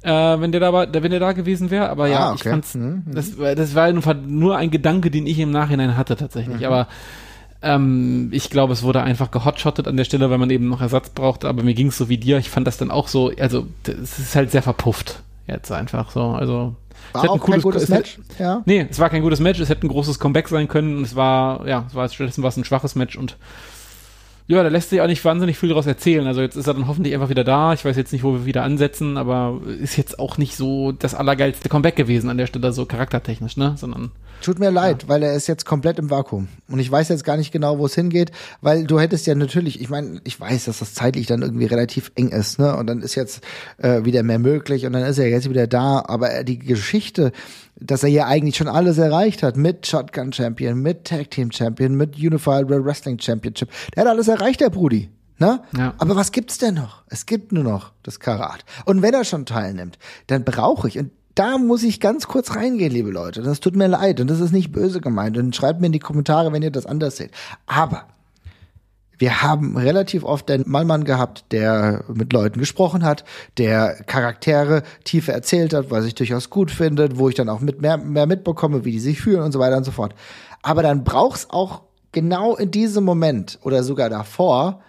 Äh, wenn der da war, wenn der da gewesen wäre, aber ja, Ah, ich okay. fand's, Mhm, das, war- das war nur ein Gedanke, den ich im Nachhinein hatte tatsächlich, aber ähm, ich glaube, es wurde einfach gehotshottet an der Stelle, weil man eben noch Ersatz brauchte, aber mir ging es so wie dir. Ich fand das dann auch so, also es ist halt sehr verpufft jetzt einfach so. Also es War hätte auch kein gutes es hätte- Match. Ja. Nee, es war kein gutes Match, es hätte ein großes Comeback sein können. Es war, ja, es war stattdessen war es ein schwaches Match und ja, da lässt sich auch nicht wahnsinnig viel daraus erzählen. Also jetzt ist er dann hoffentlich einfach wieder da. Ich weiß jetzt nicht, wo wir wieder ansetzen, aber ist jetzt auch nicht so das allergeilste Comeback gewesen an der Stelle, so charaktertechnisch, ne? Sondern Tut mir leid, weil er ist jetzt komplett im Vakuum. Und ich weiß jetzt gar nicht genau, wo es hingeht, weil du hättest ja natürlich, ich meine, ich weiß, dass das zeitlich dann irgendwie relativ eng ist, ne? Und dann ist jetzt äh, wieder mehr möglich und dann ist er jetzt wieder da. Aber die Geschichte, dass er ja eigentlich schon alles erreicht hat, mit Shotgun Champion, mit Tag Team Champion, mit Unified World Wrestling Championship, der hat alles erreicht, der Brudi. Ne? Ja. Aber was gibt's denn noch? Es gibt nur noch das Karat. Und wenn er schon teilnimmt, dann brauche ich, und da muss ich ganz kurz reingehen, liebe Leute. Das tut mir leid und das ist nicht böse gemeint. Und schreibt mir in die Kommentare, wenn ihr das anders seht. Aber wir haben relativ oft den Mallmann gehabt, der mit Leuten gesprochen hat, der Charaktere tiefer erzählt hat, was ich durchaus gut finde, wo ich dann auch mit mehr, mehr mitbekomme, wie die sich fühlen und so weiter und so fort. Aber dann braucht's auch genau in diesem Moment oder sogar davor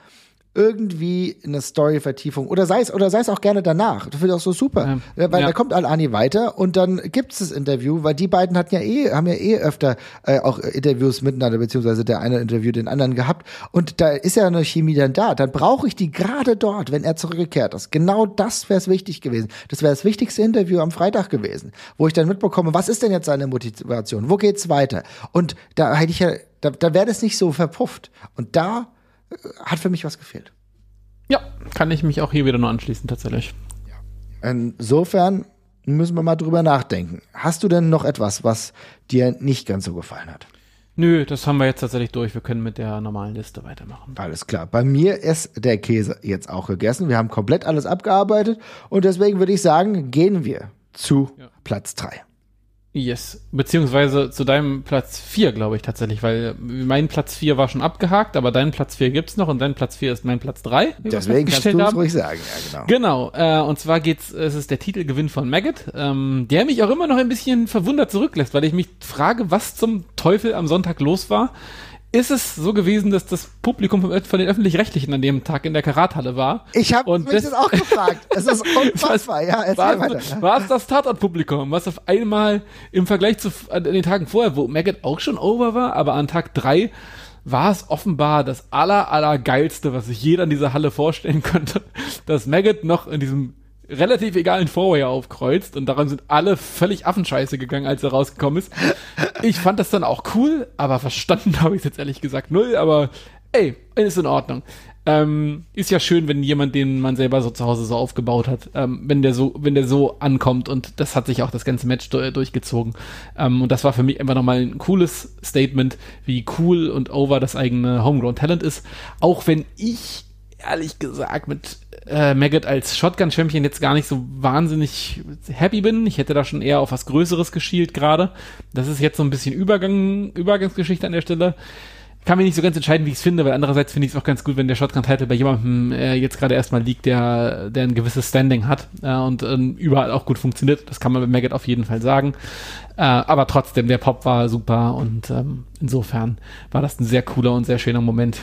irgendwie eine Story-Vertiefung oder sei es oder sei es auch gerne danach. Das finde ich auch so super, Ja. weil Ja. da kommt Al-Ani weiter und dann gibt's das Interview, weil die beiden hatten ja eh haben ja eh öfter äh, auch Interviews miteinander beziehungsweise der eine Interview den anderen gehabt und da ist ja eine Chemie dann da. Dann brauche ich die gerade dort, wenn er zurückgekehrt ist. Genau das wäre es wichtig gewesen. Das wäre das wichtigste Interview am Freitag gewesen, wo ich dann mitbekomme, was ist denn jetzt seine Motivation? Wo geht's weiter? Und da hätte ich ja, da, da wäre das nicht so verpufft. Und da äh, hat für mich was gefehlt. ja, kann ich mich auch hier wieder nur anschließen tatsächlich. Insofern müssen wir mal drüber nachdenken. Hast du denn noch etwas, was dir nicht ganz so gefallen hat? Nö, das haben wir jetzt tatsächlich durch. Wir können mit der normalen Liste weitermachen. Alles klar. Bei mir ist der Käse jetzt auch gegessen. Wir haben komplett alles abgearbeitet und deswegen würde ich sagen, gehen wir zu Ja. Platz drei. Yes. Beziehungsweise zu deinem Platz 4, glaube ich tatsächlich, weil mein Platz 4 war schon abgehakt, aber deinen Platz 4 gibt's noch und dein Platz 4 ist mein Platz 3. wie wir Deswegen kannst du es ruhig sagen. Ja, genau. Genau, äh, und zwar geht's, es ist der Titelgewinn von Maggot, ähm, der mich auch immer noch ein bisschen verwundert zurücklässt, weil ich mich frage, was zum Teufel am Sonntag los war. Ist es so gewesen, dass das Publikum von, den Öffentlich-Rechtlichen an dem Tag in der Karathalle war? Ich habe mich das- das auch gefragt. Es ist unfassbar. Ja, erzähl war, es, war es das Tatortpublikum, was auf einmal im Vergleich zu den Tagen vorher, wo Maggot auch schon over war, aber an Tag drei war es offenbar das aller, aller geilste, was sich jeder in dieser Halle vorstellen könnte, dass Maggot noch in diesem relativ egalen Fourway aufkreuzt und daran sind alle völlig Affenscheiße gegangen, als er rausgekommen ist. Ich fand das dann auch cool, aber verstanden habe ich es jetzt ehrlich gesagt null, aber ey, ist in Ordnung. Ähm, ist ja schön, wenn jemand, den man selber so zu Hause so aufgebaut hat, ähm, wenn der so, wenn der so ankommt und das hat sich auch das ganze Match du durchgezogen. Ähm, und das war für mich einfach nochmal ein cooles Statement, wie cool und over das eigene Homegrown Talent ist. Auch wenn ich ehrlich gesagt mit äh, Maggot als Shotgun-Champion jetzt gar nicht so wahnsinnig happy bin. Ich hätte da schon eher auf was Größeres geschielt gerade. Das ist jetzt so ein bisschen Übergang, Übergangsgeschichte an der Stelle kann mir nicht so ganz entscheiden, wie ich es finde, weil andererseits finde ich es auch ganz gut, wenn der Shotgun-Title bei jemandem äh, jetzt gerade erstmal liegt, der, der ein gewisses Standing hat äh, und äh, überall auch gut funktioniert. Das kann man bei Maggot auf jeden Fall sagen. Äh, aber trotzdem, der Pop war super und ähm, insofern war das ein sehr cooler und sehr schöner Moment.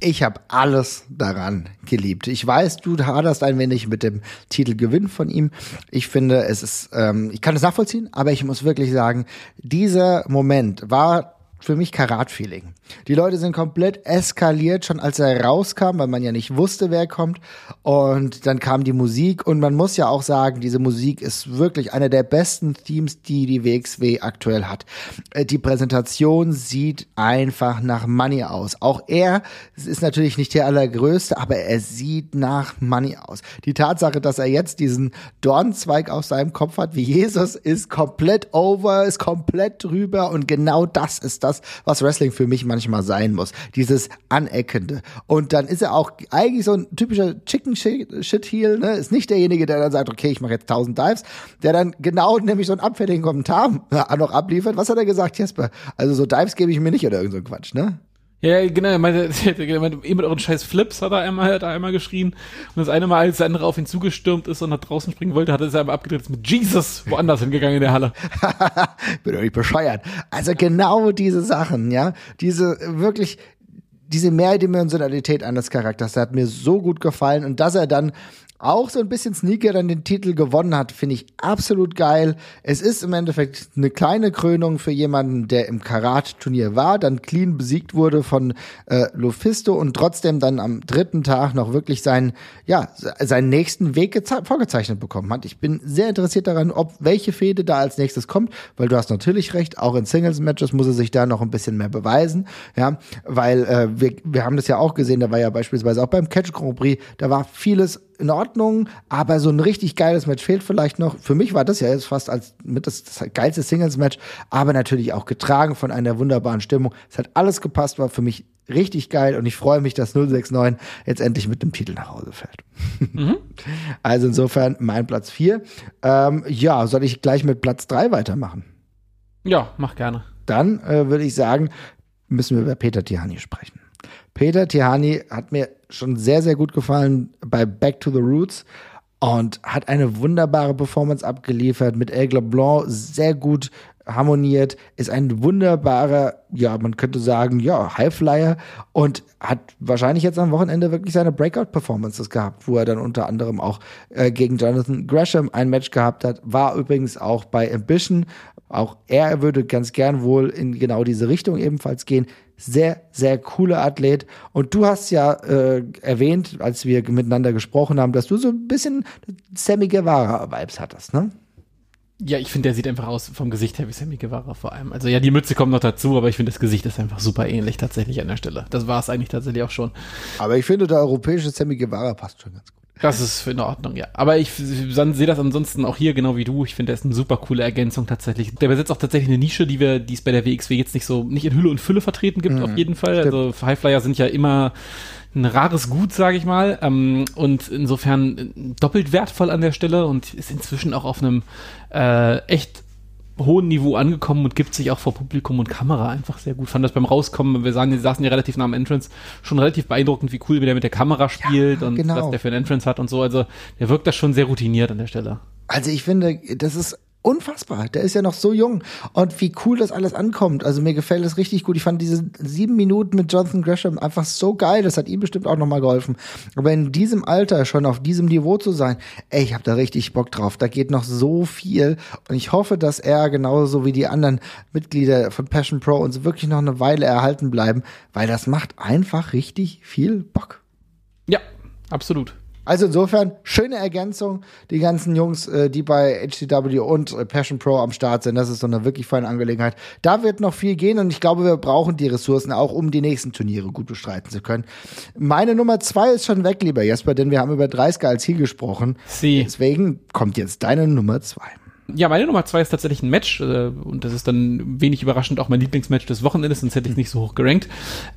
Ich habe alles daran geliebt. Ich weiß, du haderst ein wenig mit dem Titelgewinn von ihm. Ich finde, es ist, ähm, ich kann es nachvollziehen, aber ich muss wirklich sagen, dieser Moment war für mich Karat-Feeling. Die Leute sind komplett eskaliert, schon als er rauskam, weil man ja nicht wusste, wer kommt. Und dann kam die Musik und man muss ja auch sagen, diese Musik ist wirklich eine der besten Themes, die die WXW aktuell hat. Äh, die Präsentation sieht einfach nach Money aus. Auch er ist natürlich nicht der allergrößte, aber er sieht nach Money aus. Die Tatsache, dass er jetzt diesen Dornzweig auf seinem Kopf hat, wie Jesus, ist komplett over, ist komplett drüber und genau das ist das, was Wrestling für mich manchmal sein muss. Dieses Aneckende. Und dann ist er auch eigentlich so ein typischer Chicken Shit Heel, ne? Ist nicht derjenige, der dann sagt, okay, ich mache jetzt 1000 Dives, der dann genau nämlich so einen abfälligen Kommentar noch abliefert. Was hat er gesagt, Jesper? Also so Dives gebe ich mir nicht oder irgend so Quatsch, ne? Ja, genau, er meinte, er meinte, ihr mit euren scheiß Flips hat er einmal, hat er einmal geschrien. Und das eine Mal, als der andere auf ihn zugestürmt ist und nach draußen springen wollte, hat er sich einmal abgedreht mit Jesus woanders hingegangen in der Halle. Bin doch nicht bescheuert. Also genau diese Sachen, ja. Diese wirklich, diese Mehrdimensionalität eines Charakters, der hat mir so gut gefallen und dass er dann auch so ein bisschen Sneaker dann den Titel gewonnen hat, finde ich absolut geil. Es ist im Endeffekt eine kleine Krönung für jemanden, der im Karat-Turnier war, dann clean besiegt wurde von äh, Lufisto und trotzdem dann am dritten Tag noch wirklich seinen, ja, seinen nächsten Weg vorgezeichnet bekommen hat. Ich bin sehr interessiert daran, ob welche Fehde da als nächstes kommt, weil du hast natürlich recht, auch in Singles-Matches muss er sich da noch ein bisschen mehr beweisen, ja, weil äh, wir, wir haben das ja auch gesehen, da war ja beispielsweise auch beim Catch Grand Prix, da war vieles in Ordnung, aber so ein richtig geiles Match fehlt vielleicht noch. Für mich war das ja jetzt fast als mit das, das geilste Singles-Match, aber natürlich auch getragen von einer wunderbaren Stimmung. Es hat alles gepasst, war für mich richtig geil und ich freue mich, dass 069 jetzt endlich mit dem Titel nach Hause fällt. Mhm. Also insofern mein Platz 4. Ähm, ja, soll ich gleich mit Platz 3 weitermachen? Ja, mach gerne. Dann äh, würde ich sagen, müssen wir über Peter Tihani sprechen. Peter Tihani hat mir schon sehr, sehr gut gefallen bei Back to the Roots und hat eine wunderbare Performance abgeliefert mit Aigle Blanc sehr gut harmoniert, ist ein wunderbarer, ja, man könnte sagen, ja, Highflyer und hat wahrscheinlich jetzt am Wochenende wirklich seine Breakout-Performances gehabt, wo er dann unter anderem auch äh, gegen Jonathan Gresham ein Match gehabt hat, war übrigens auch bei Ambition, auch er würde ganz gern wohl in genau diese Richtung ebenfalls gehen sehr, sehr cooler Athlet. Und du hast ja äh, erwähnt, als wir miteinander gesprochen haben, dass du so ein bisschen Sammy Guevara-Vibes hattest, ne? Ja, ich finde, der sieht einfach aus vom Gesicht her wie Sammy Guevara vor allem. Also ja, die Mütze kommt noch dazu, aber ich finde, das Gesicht ist einfach super ähnlich tatsächlich an der Stelle. Das war es eigentlich tatsächlich auch schon. Aber ich finde, der europäische Sammy Guevara passt schon ganz gut. Das ist in Ordnung, ja. Aber ich sehe das ansonsten auch hier genau wie du. Ich finde, der ist eine super coole Ergänzung tatsächlich. Der besetzt auch tatsächlich eine Nische, die wir, die es bei der WXW jetzt nicht so, nicht in Hülle und Fülle vertreten gibt, mhm. auf jeden Fall. Stimmt. Also Highflyer sind ja immer ein rares Gut, sage ich mal. Ähm, und insofern doppelt wertvoll an der Stelle und ist inzwischen auch auf einem äh, echt hohen Niveau angekommen und gibt sich auch vor Publikum und Kamera einfach sehr gut. Fand das beim Rauskommen, wir sagen, saßen ja relativ nah am Entrance, schon relativ beeindruckend, wie cool wie der mit der Kamera spielt ja, und genau. was der für ein Entrance hat und so. Also der wirkt das schon sehr routiniert an der Stelle. Also ich finde, das ist unfassbar. Der ist ja noch so jung. Und wie cool das alles ankommt. Also mir gefällt es richtig gut. Ich fand diese sieben Minuten mit Jonathan Gresham einfach so geil. Das hat ihm bestimmt auch nochmal geholfen. Aber in diesem Alter schon auf diesem Niveau zu sein, ey, ich habe da richtig Bock drauf. Da geht noch so viel. Und ich hoffe, dass er genauso wie die anderen Mitglieder von Passion Pro uns wirklich noch eine Weile erhalten bleiben, weil das macht einfach richtig viel Bock. Ja, absolut. Also insofern, schöne Ergänzung. Die ganzen Jungs, äh, die bei HCW und äh, Passion Pro am Start sind, das ist so eine wirklich feine Angelegenheit. Da wird noch viel gehen und ich glaube, wir brauchen die Ressourcen auch, um die nächsten Turniere gut bestreiten zu können. Meine Nummer zwei ist schon weg, lieber Jesper, denn wir haben über 30 als Ziel gesprochen. Sie. Deswegen kommt jetzt deine Nummer zwei. Ja, meine Nummer zwei ist tatsächlich ein Match äh, und das ist dann wenig überraschend auch mein Lieblingsmatch des Wochenendes, sonst hätte ich es nicht so hoch gerankt.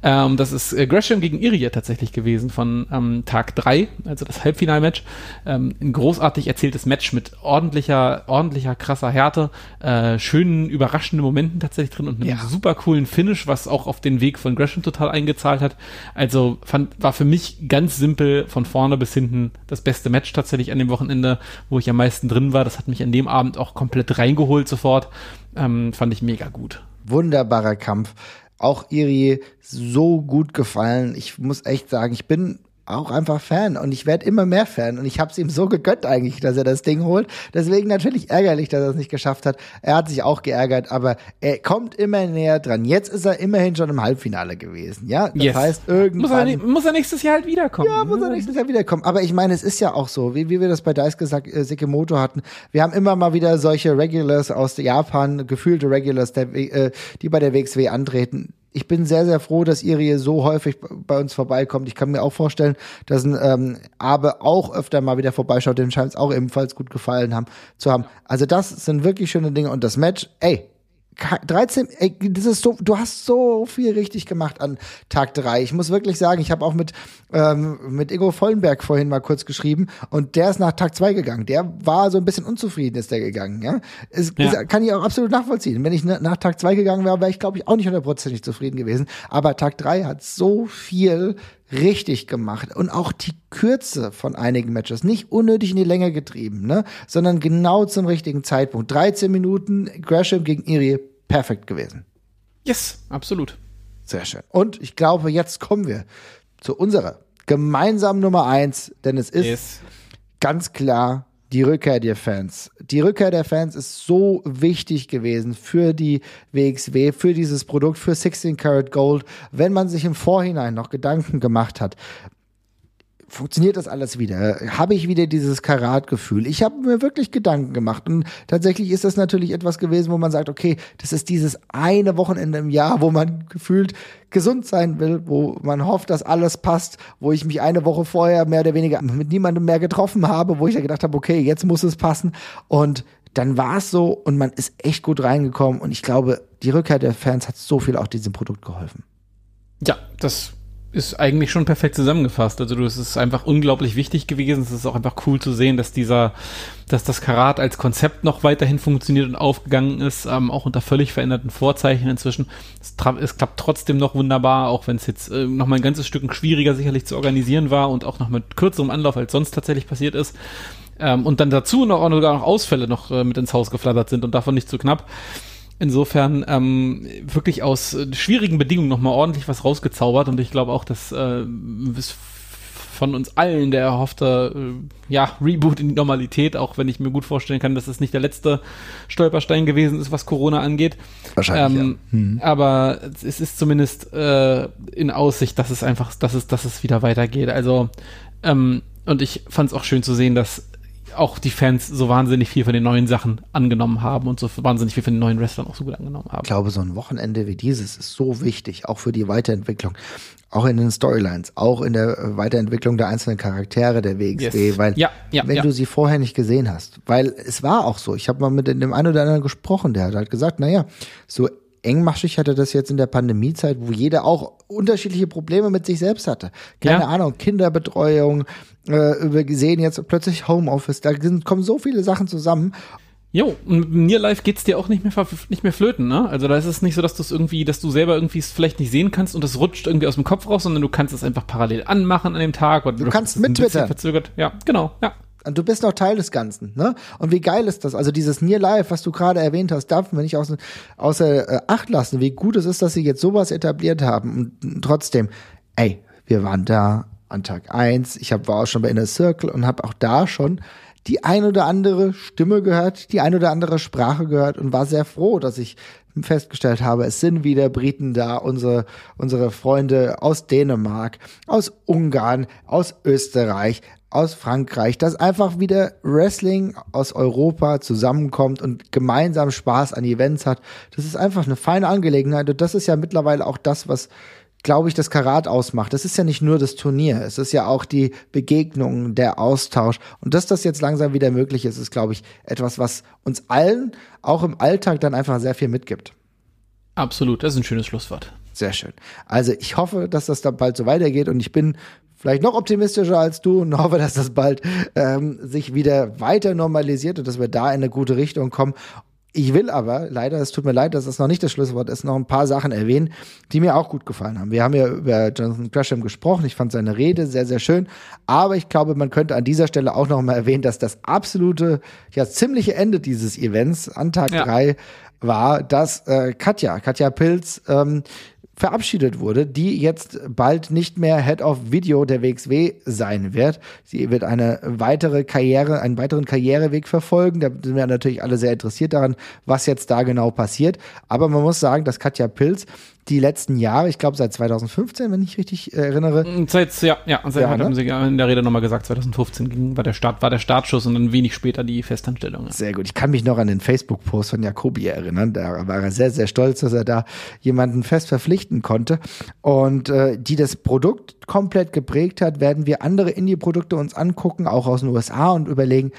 Ähm, das ist äh, Gresham gegen Irie tatsächlich gewesen von ähm, Tag drei, also das Halbfinalmatch. Ähm, ein großartig erzähltes Match mit ordentlicher, ordentlicher, krasser Härte, äh, schönen, überraschenden Momenten tatsächlich drin und einem Ja. super coolen Finish, was auch auf den Weg von Gresham total eingezahlt hat. Also fand, war für mich ganz simpel von vorne bis hinten das beste Match tatsächlich an dem Wochenende, wo ich am meisten drin war. Das hat mich an dem Abend auch komplett reingeholt sofort. Ähm, fand ich mega gut. Wunderbarer Kampf. Auch Iri so gut gefallen. Ich muss echt sagen, ich bin auch einfach Fan und ich werde immer mehr Fan und ich habe es ihm so gegönnt eigentlich, dass er das Ding holt. Deswegen natürlich ärgerlich, dass er es nicht geschafft hat. Er hat sich auch geärgert, aber er kommt immer näher dran. Jetzt ist er immerhin schon im Halbfinale gewesen, ja? Das Yes. heißt, Muss er, irgendwann muss er nächstes Jahr halt wiederkommen. ja, muss er nächstes Jahr wiederkommen. Aber ich meine, es ist ja auch so, wie, wie wir das bei Dice gesagt, äh, Sekimoto hatten. Wir haben immer mal wieder solche Regulars aus Japan, gefühlte Regulars, der, äh, die bei der WXW antreten. Ich bin sehr, sehr froh, dass Irie so häufig bei uns vorbeikommt. Ich kann mir auch vorstellen, dass ein ähm, Abe auch öfter mal wieder vorbeischaut, dem scheint es auch ebenfalls gut gefallen haben, zu haben. Also das sind wirklich schöne Dinge. Und das Match, ey, 13, ey, das ist so, du hast so viel richtig gemacht an Tag drei. Ich muss wirklich sagen, ich habe auch mit, ähm, mit Ingo Vollenberg vorhin mal kurz geschrieben und der ist nach Tag zwei gegangen. Der war so ein bisschen unzufrieden, ist der gegangen, ja. Es, Ja. kann ich auch absolut nachvollziehen. Wenn ich na- nach Tag zwei gegangen wäre, wäre ich, glaube ich, auch nicht hundertprozentig zufrieden gewesen. Aber Tag drei hat so viel richtig gemacht und auch die Kürze von einigen Matches nicht unnötig in die Länge getrieben, ne, sondern genau zum richtigen Zeitpunkt. 13 Minuten Gresham gegen Irie, perfekt gewesen. Yes, absolut. Sehr schön. Und ich glaube, jetzt kommen wir zu unserer gemeinsamen Nummer eins, denn es ist Yes. ganz klar die Rückkehr der Fans. Die Rückkehr der Fans ist so wichtig gewesen für die WXW, für dieses Produkt, für 16 Karat Gold, wenn man sich im Vorhinein noch Gedanken gemacht hat. Funktioniert das alles wieder? Habe ich wieder dieses Karatgefühl? Ich habe mir wirklich Gedanken gemacht und tatsächlich ist das natürlich etwas gewesen, wo man sagt, okay, das ist dieses eine Wochenende im Jahr, wo man gefühlt gesund sein will, wo man hofft, dass alles passt, wo ich mich eine Woche vorher mehr oder weniger mit niemandem mehr getroffen habe, wo ich ja gedacht habe, okay, jetzt muss es passen und dann war es so und man ist echt gut reingekommen und ich glaube, die Rückkehr der Fans hat so viel auch diesem Produkt geholfen. Ja, das ist eigentlich schon perfekt zusammengefasst. Also du, es ist einfach unglaublich wichtig gewesen. Es ist auch einfach cool zu sehen, dass dieser, dass das Karat als Konzept noch weiterhin funktioniert und aufgegangen ist, ähm, auch unter völlig veränderten Vorzeichen inzwischen. Es, es klappt trotzdem noch wunderbar, auch wenn es jetzt äh, noch mal ein ganzes Stück schwieriger sicherlich zu organisieren war und auch noch mit kürzerem Anlauf als sonst tatsächlich passiert ist. Ähm, und dann dazu noch, auch noch Ausfälle noch äh, mit ins Haus geflattert sind und davon nicht zu knapp. Insofern ähm, wirklich aus äh, schwierigen Bedingungen nochmal ordentlich was rausgezaubert und ich glaube auch, dass äh, es von uns allen der erhoffte äh, ja, Reboot in die Normalität, auch wenn ich mir gut vorstellen kann, dass es nicht der letzte Stolperstein gewesen ist, was Corona angeht. Wahrscheinlich, Ähm, ja. Hm. Aber es ist zumindest äh, in Aussicht, dass es einfach, dass es, dass es wieder weitergeht. Also ähm, und ich fand es auch schön zu sehen, dass auch die Fans so wahnsinnig viel von den neuen Sachen angenommen haben und so wahnsinnig viel von den neuen Wrestlern auch so gut angenommen haben. Ich glaube, so ein Wochenende wie dieses ist so wichtig, auch für die Weiterentwicklung, auch in den Storylines, auch in der äh, Weiterentwicklung der einzelnen Charaktere der WXW, Yes. weil Ja, ja, wenn ja. du sie vorher nicht gesehen hast, weil es war auch so, ich habe mal mit dem einen oder anderen gesprochen, der hat halt gesagt, naja, so engmaschig hatte das jetzt in der Pandemiezeit, wo jeder auch unterschiedliche Probleme mit sich selbst hatte. Keine Ja. Ahnung, Kinderbetreuung, äh, wir sehen jetzt plötzlich Homeoffice, da sind, kommen so viele Sachen zusammen Jo, und mit Near Life geht's dir auch nicht mehr, nicht mehr flöten, ne? Also da ist es nicht so, dass du es irgendwie, dass du selber irgendwie es vielleicht nicht sehen kannst und es rutscht irgendwie aus dem Kopf raus, sondern du kannst es einfach parallel anmachen an dem Tag. Oder Du kannst ein bisschen mittwittern. Verzögert. Ja, genau, ja. Und du bist noch Teil des Ganzen, ne? Und wie geil ist das? Also dieses Near Life, was du gerade erwähnt hast, darf man nicht außer, außer äh, Acht lassen, wie gut es ist, dass sie jetzt sowas etabliert haben. Und trotzdem, ey, wir waren da an Tag eins. Ich hab, war auch schon bei Inner Circle und habe auch da schon die ein oder andere Stimme gehört, die ein oder andere Sprache gehört und war sehr froh, dass ich festgestellt habe, es sind wieder Briten da, unsere, unsere Freunde aus Dänemark, aus Ungarn, aus Österreich, aus Frankreich, dass einfach wieder Wrestling aus Europa zusammenkommt und gemeinsam Spaß an Events hat. Das ist einfach eine feine Angelegenheit und das ist ja mittlerweile auch das, was glaube ich, das Karat ausmacht. Das ist ja nicht nur das Turnier, es ist ja auch die Begegnung, der Austausch. Und dass das jetzt langsam wieder möglich ist, ist, glaube ich, etwas, was uns allen auch im Alltag dann einfach sehr viel mitgibt. Absolut, das ist ein schönes Schlusswort. Sehr schön. Also ich hoffe, dass das dann bald so weitergeht und ich bin vielleicht noch optimistischer als du und hoffe, dass das bald ähm, sich wieder weiter normalisiert und dass wir da in eine gute Richtung kommen. Ich will aber, leider, es tut mir leid, dass das noch nicht das Schlusswort ist, noch ein paar Sachen erwähnen, die mir auch gut gefallen haben. Wir haben ja über Jonathan Gresham gesprochen. Ich fand seine Rede sehr, sehr schön. Aber ich glaube, man könnte an dieser Stelle auch noch mal erwähnen, dass das absolute, ja, ziemliche Ende dieses Events an Tag ja. drei war, dass äh, Katja, Katja Pilz, ähm, verabschiedet wurde, die jetzt bald nicht mehr Head of Video der WXW sein wird. Sie wird eine weitere Karriere, einen weiteren Karriereweg verfolgen. Da sind wir natürlich alle sehr interessiert daran, was jetzt da genau passiert. Aber man muss sagen, dass Katja Pilz die letzten Jahre, ich glaube seit 2015, wenn ich richtig äh, erinnere. Mm, seit, ja, ja, seit, ja, ne? haben sie in der Rede nochmal gesagt, 2015 ging, war der Start, war der Startschuss und dann wenig später die Festanstellung. Ja. Sehr gut. Ich kann mich noch an den Facebook-Post von Jacobi erinnern. Da war er sehr, sehr stolz, dass er da jemanden fest verpflichten konnte. Und äh, die das Produkt komplett geprägt hat, werden wir andere Indie-Produkte uns angucken, auch aus den USA und überlegen,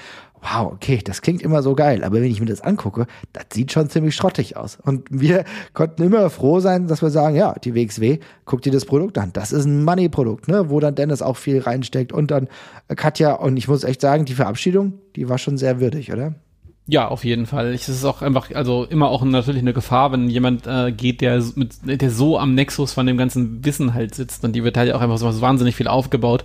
wow, okay, das klingt immer so geil, aber wenn ich mir das angucke, das sieht schon ziemlich schrottig aus. Und wir konnten immer froh sein, dass wir sagen, ja, die WXW, guck dir das Produkt an. Das ist ein Money-Produkt, ne, wo dann Dennis auch viel reinsteckt und dann Katja, und ich muss echt sagen, die Verabschiedung, die war schon sehr würdig, oder? Ja, auf jeden Fall. Es ist auch einfach, also immer auch natürlich eine Gefahr, wenn jemand äh, geht, der mit, der so am Nexus von dem ganzen Wissen halt sitzt und die wird halt auch einfach so wahnsinnig viel aufgebaut.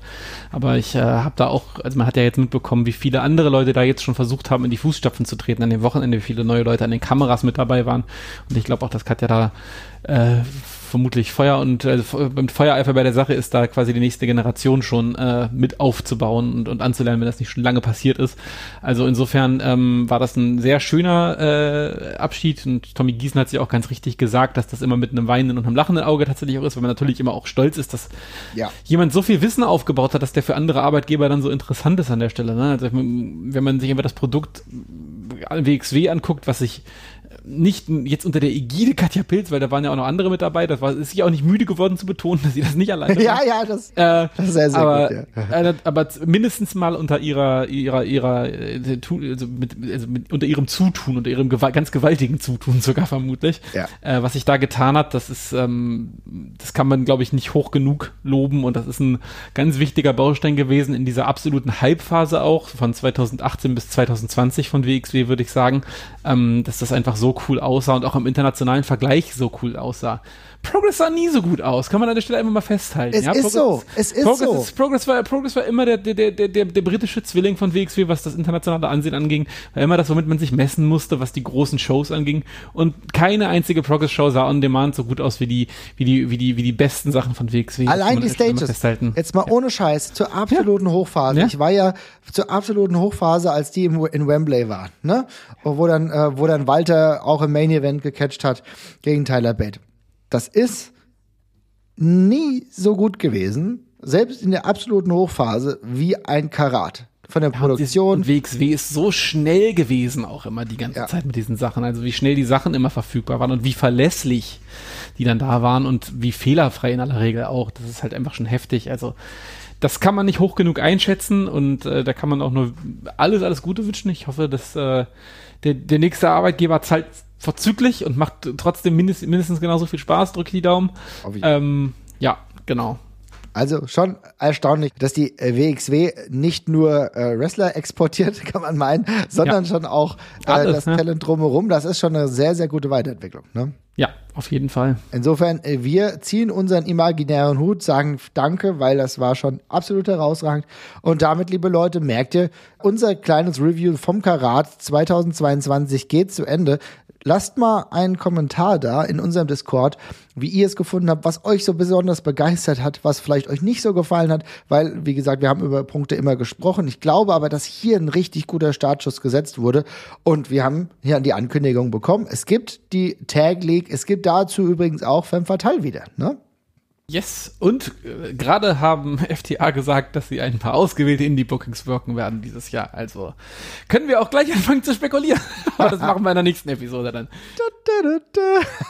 Aber ich äh, habe da auch, also man hat ja jetzt mitbekommen, wie viele andere Leute da jetzt schon versucht haben, in die Fußstapfen zu treten an dem Wochenende, wie viele neue Leute an den Kameras mit dabei waren. Und ich glaube auch, das Katja da äh, vermutlich Feuer und äh, beim Feuereifer bei der Sache ist da quasi die nächste Generation schon äh, mit aufzubauen und, und anzulernen, wenn das nicht schon lange passiert ist. Also insofern ähm, war das ein sehr schöner äh, Abschied und Tommy Giesen hat sich auch ganz richtig gesagt, dass das immer mit einem weinenden und einem lachenden Auge tatsächlich auch ist, weil man natürlich immer auch stolz ist, dass ja. jemand so viel Wissen aufgebaut hat, dass der für andere Arbeitgeber dann so interessant ist an der Stelle. Ne? Also wenn man sich einfach das Produkt WXW anguckt, was sich nicht jetzt unter der Ägide Katja Pilz, weil da waren ja auch noch andere mit dabei. Das war ist sie auch nicht müde geworden zu betonen, dass sie das nicht alleine Ja, ja, das, äh, das ist sehr, sehr aber, gut. Ja. Äh, aber mindestens mal unter ihrer ihrer ihrer äh, also mit, also mit, unter ihrem Zutun, unter ihrem gew ganz gewaltigen Zutun sogar vermutlich. Ja. Äh, was sich da getan hat, das ist ähm, das kann man glaube ich nicht hoch genug loben und das ist ein ganz wichtiger Baustein gewesen in dieser absoluten Hype-Phase auch von 2018 bis 2020 von WXW würde ich sagen, ähm, dass das einfach so cool aussah und auch im internationalen Vergleich so cool aussah. Progress sah nie so gut aus, kann man an der Stelle einfach mal festhalten. Es ja? ist so, es ist Progress so. Ist, Progress, war, Progress war immer der, der, der, der, der britische Zwilling von WXW, was das internationale Ansehen anging. War immer das, womit man sich messen musste, was die großen Shows anging. Und keine einzige Progress-Show sah on demand so gut aus wie die, wie die, wie die, wie die besten Sachen von WXW. Allein die Stages. Jetzt mal ohne Scheiß, zur absoluten ja. Hochphase. Ja. Ich war ja zur absoluten Hochphase, als die im, in Wembley war, ne? Wo dann, äh, wo dann Walter auch im Main Event gecatcht hat gegen Tyler Bate. Das ist nie so gut gewesen, selbst in der absoluten Hochphase, wie ein Karat. Von der ja, Produktion. WXW ist so schnell gewesen auch immer die ganze ja. Zeit mit diesen Sachen. Also wie schnell die Sachen immer verfügbar waren und wie verlässlich die dann da waren und wie fehlerfrei in aller Regel auch. Das ist halt einfach schon heftig. Also das kann man nicht hoch genug einschätzen und äh, da kann man auch nur alles, alles Gute wünschen. Ich hoffe, dass äh, der, der nächste Arbeitgeber zahlt vorzüglich und macht trotzdem mindest, mindestens genauso viel Spaß. Drück die Daumen. Ähm, ja, genau. Also schon erstaunlich, dass die WXW nicht nur äh, Wrestler exportiert, kann man meinen, sondern ja. schon auch äh, Alles, das ne? Talent drumherum. Das ist schon eine sehr, sehr gute Weiterentwicklung. Ne? Ja, auf jeden Fall. Insofern, äh, wir ziehen unseren imaginären Hut, sagen Danke, weil das war schon absolut herausragend. Und damit, liebe Leute, merkt ihr, unser kleines Review vom Karat 2022 geht zu Ende. Lasst mal einen Kommentar da in unserem Discord, wie ihr es gefunden habt, was euch so besonders begeistert hat, was vielleicht euch nicht so gefallen hat, weil, wie gesagt, wir haben über Punkte immer gesprochen. Ich glaube aber, dass hier ein richtig guter Startschuss gesetzt wurde und wir haben hier die Ankündigung bekommen. Es gibt die Tag League, es gibt dazu übrigens auch Femme Fatale wieder, ne? Yes, und äh, gerade haben FTA gesagt, dass sie ein paar ausgewählte Indie-Bookings wirken werden dieses Jahr. Also können wir auch gleich anfangen zu spekulieren. Aber das machen wir in der nächsten Episode dann.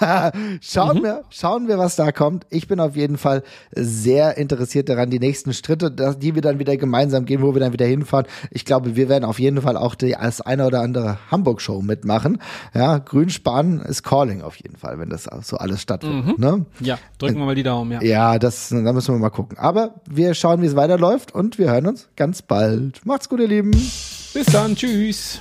schauen Mhm. wir, schauen wir, was da kommt. Ich bin auf jeden Fall sehr interessiert daran, die nächsten Schritte, die wir dann wieder gemeinsam gehen, wo wir dann wieder hinfahren. Ich glaube, wir werden auf jeden Fall auch die, das eine oder andere Hamburg-Show mitmachen. Ja, Grünspan ist calling auf jeden Fall, wenn das so alles stattfindet. Ne? Ja, drücken wir mal die Daumen, ja. Ja, das, da müssen wir mal gucken. Aber wir schauen, wie es weiterläuft und wir hören uns ganz bald. Macht's gut, ihr Lieben. Bis dann, tschüss.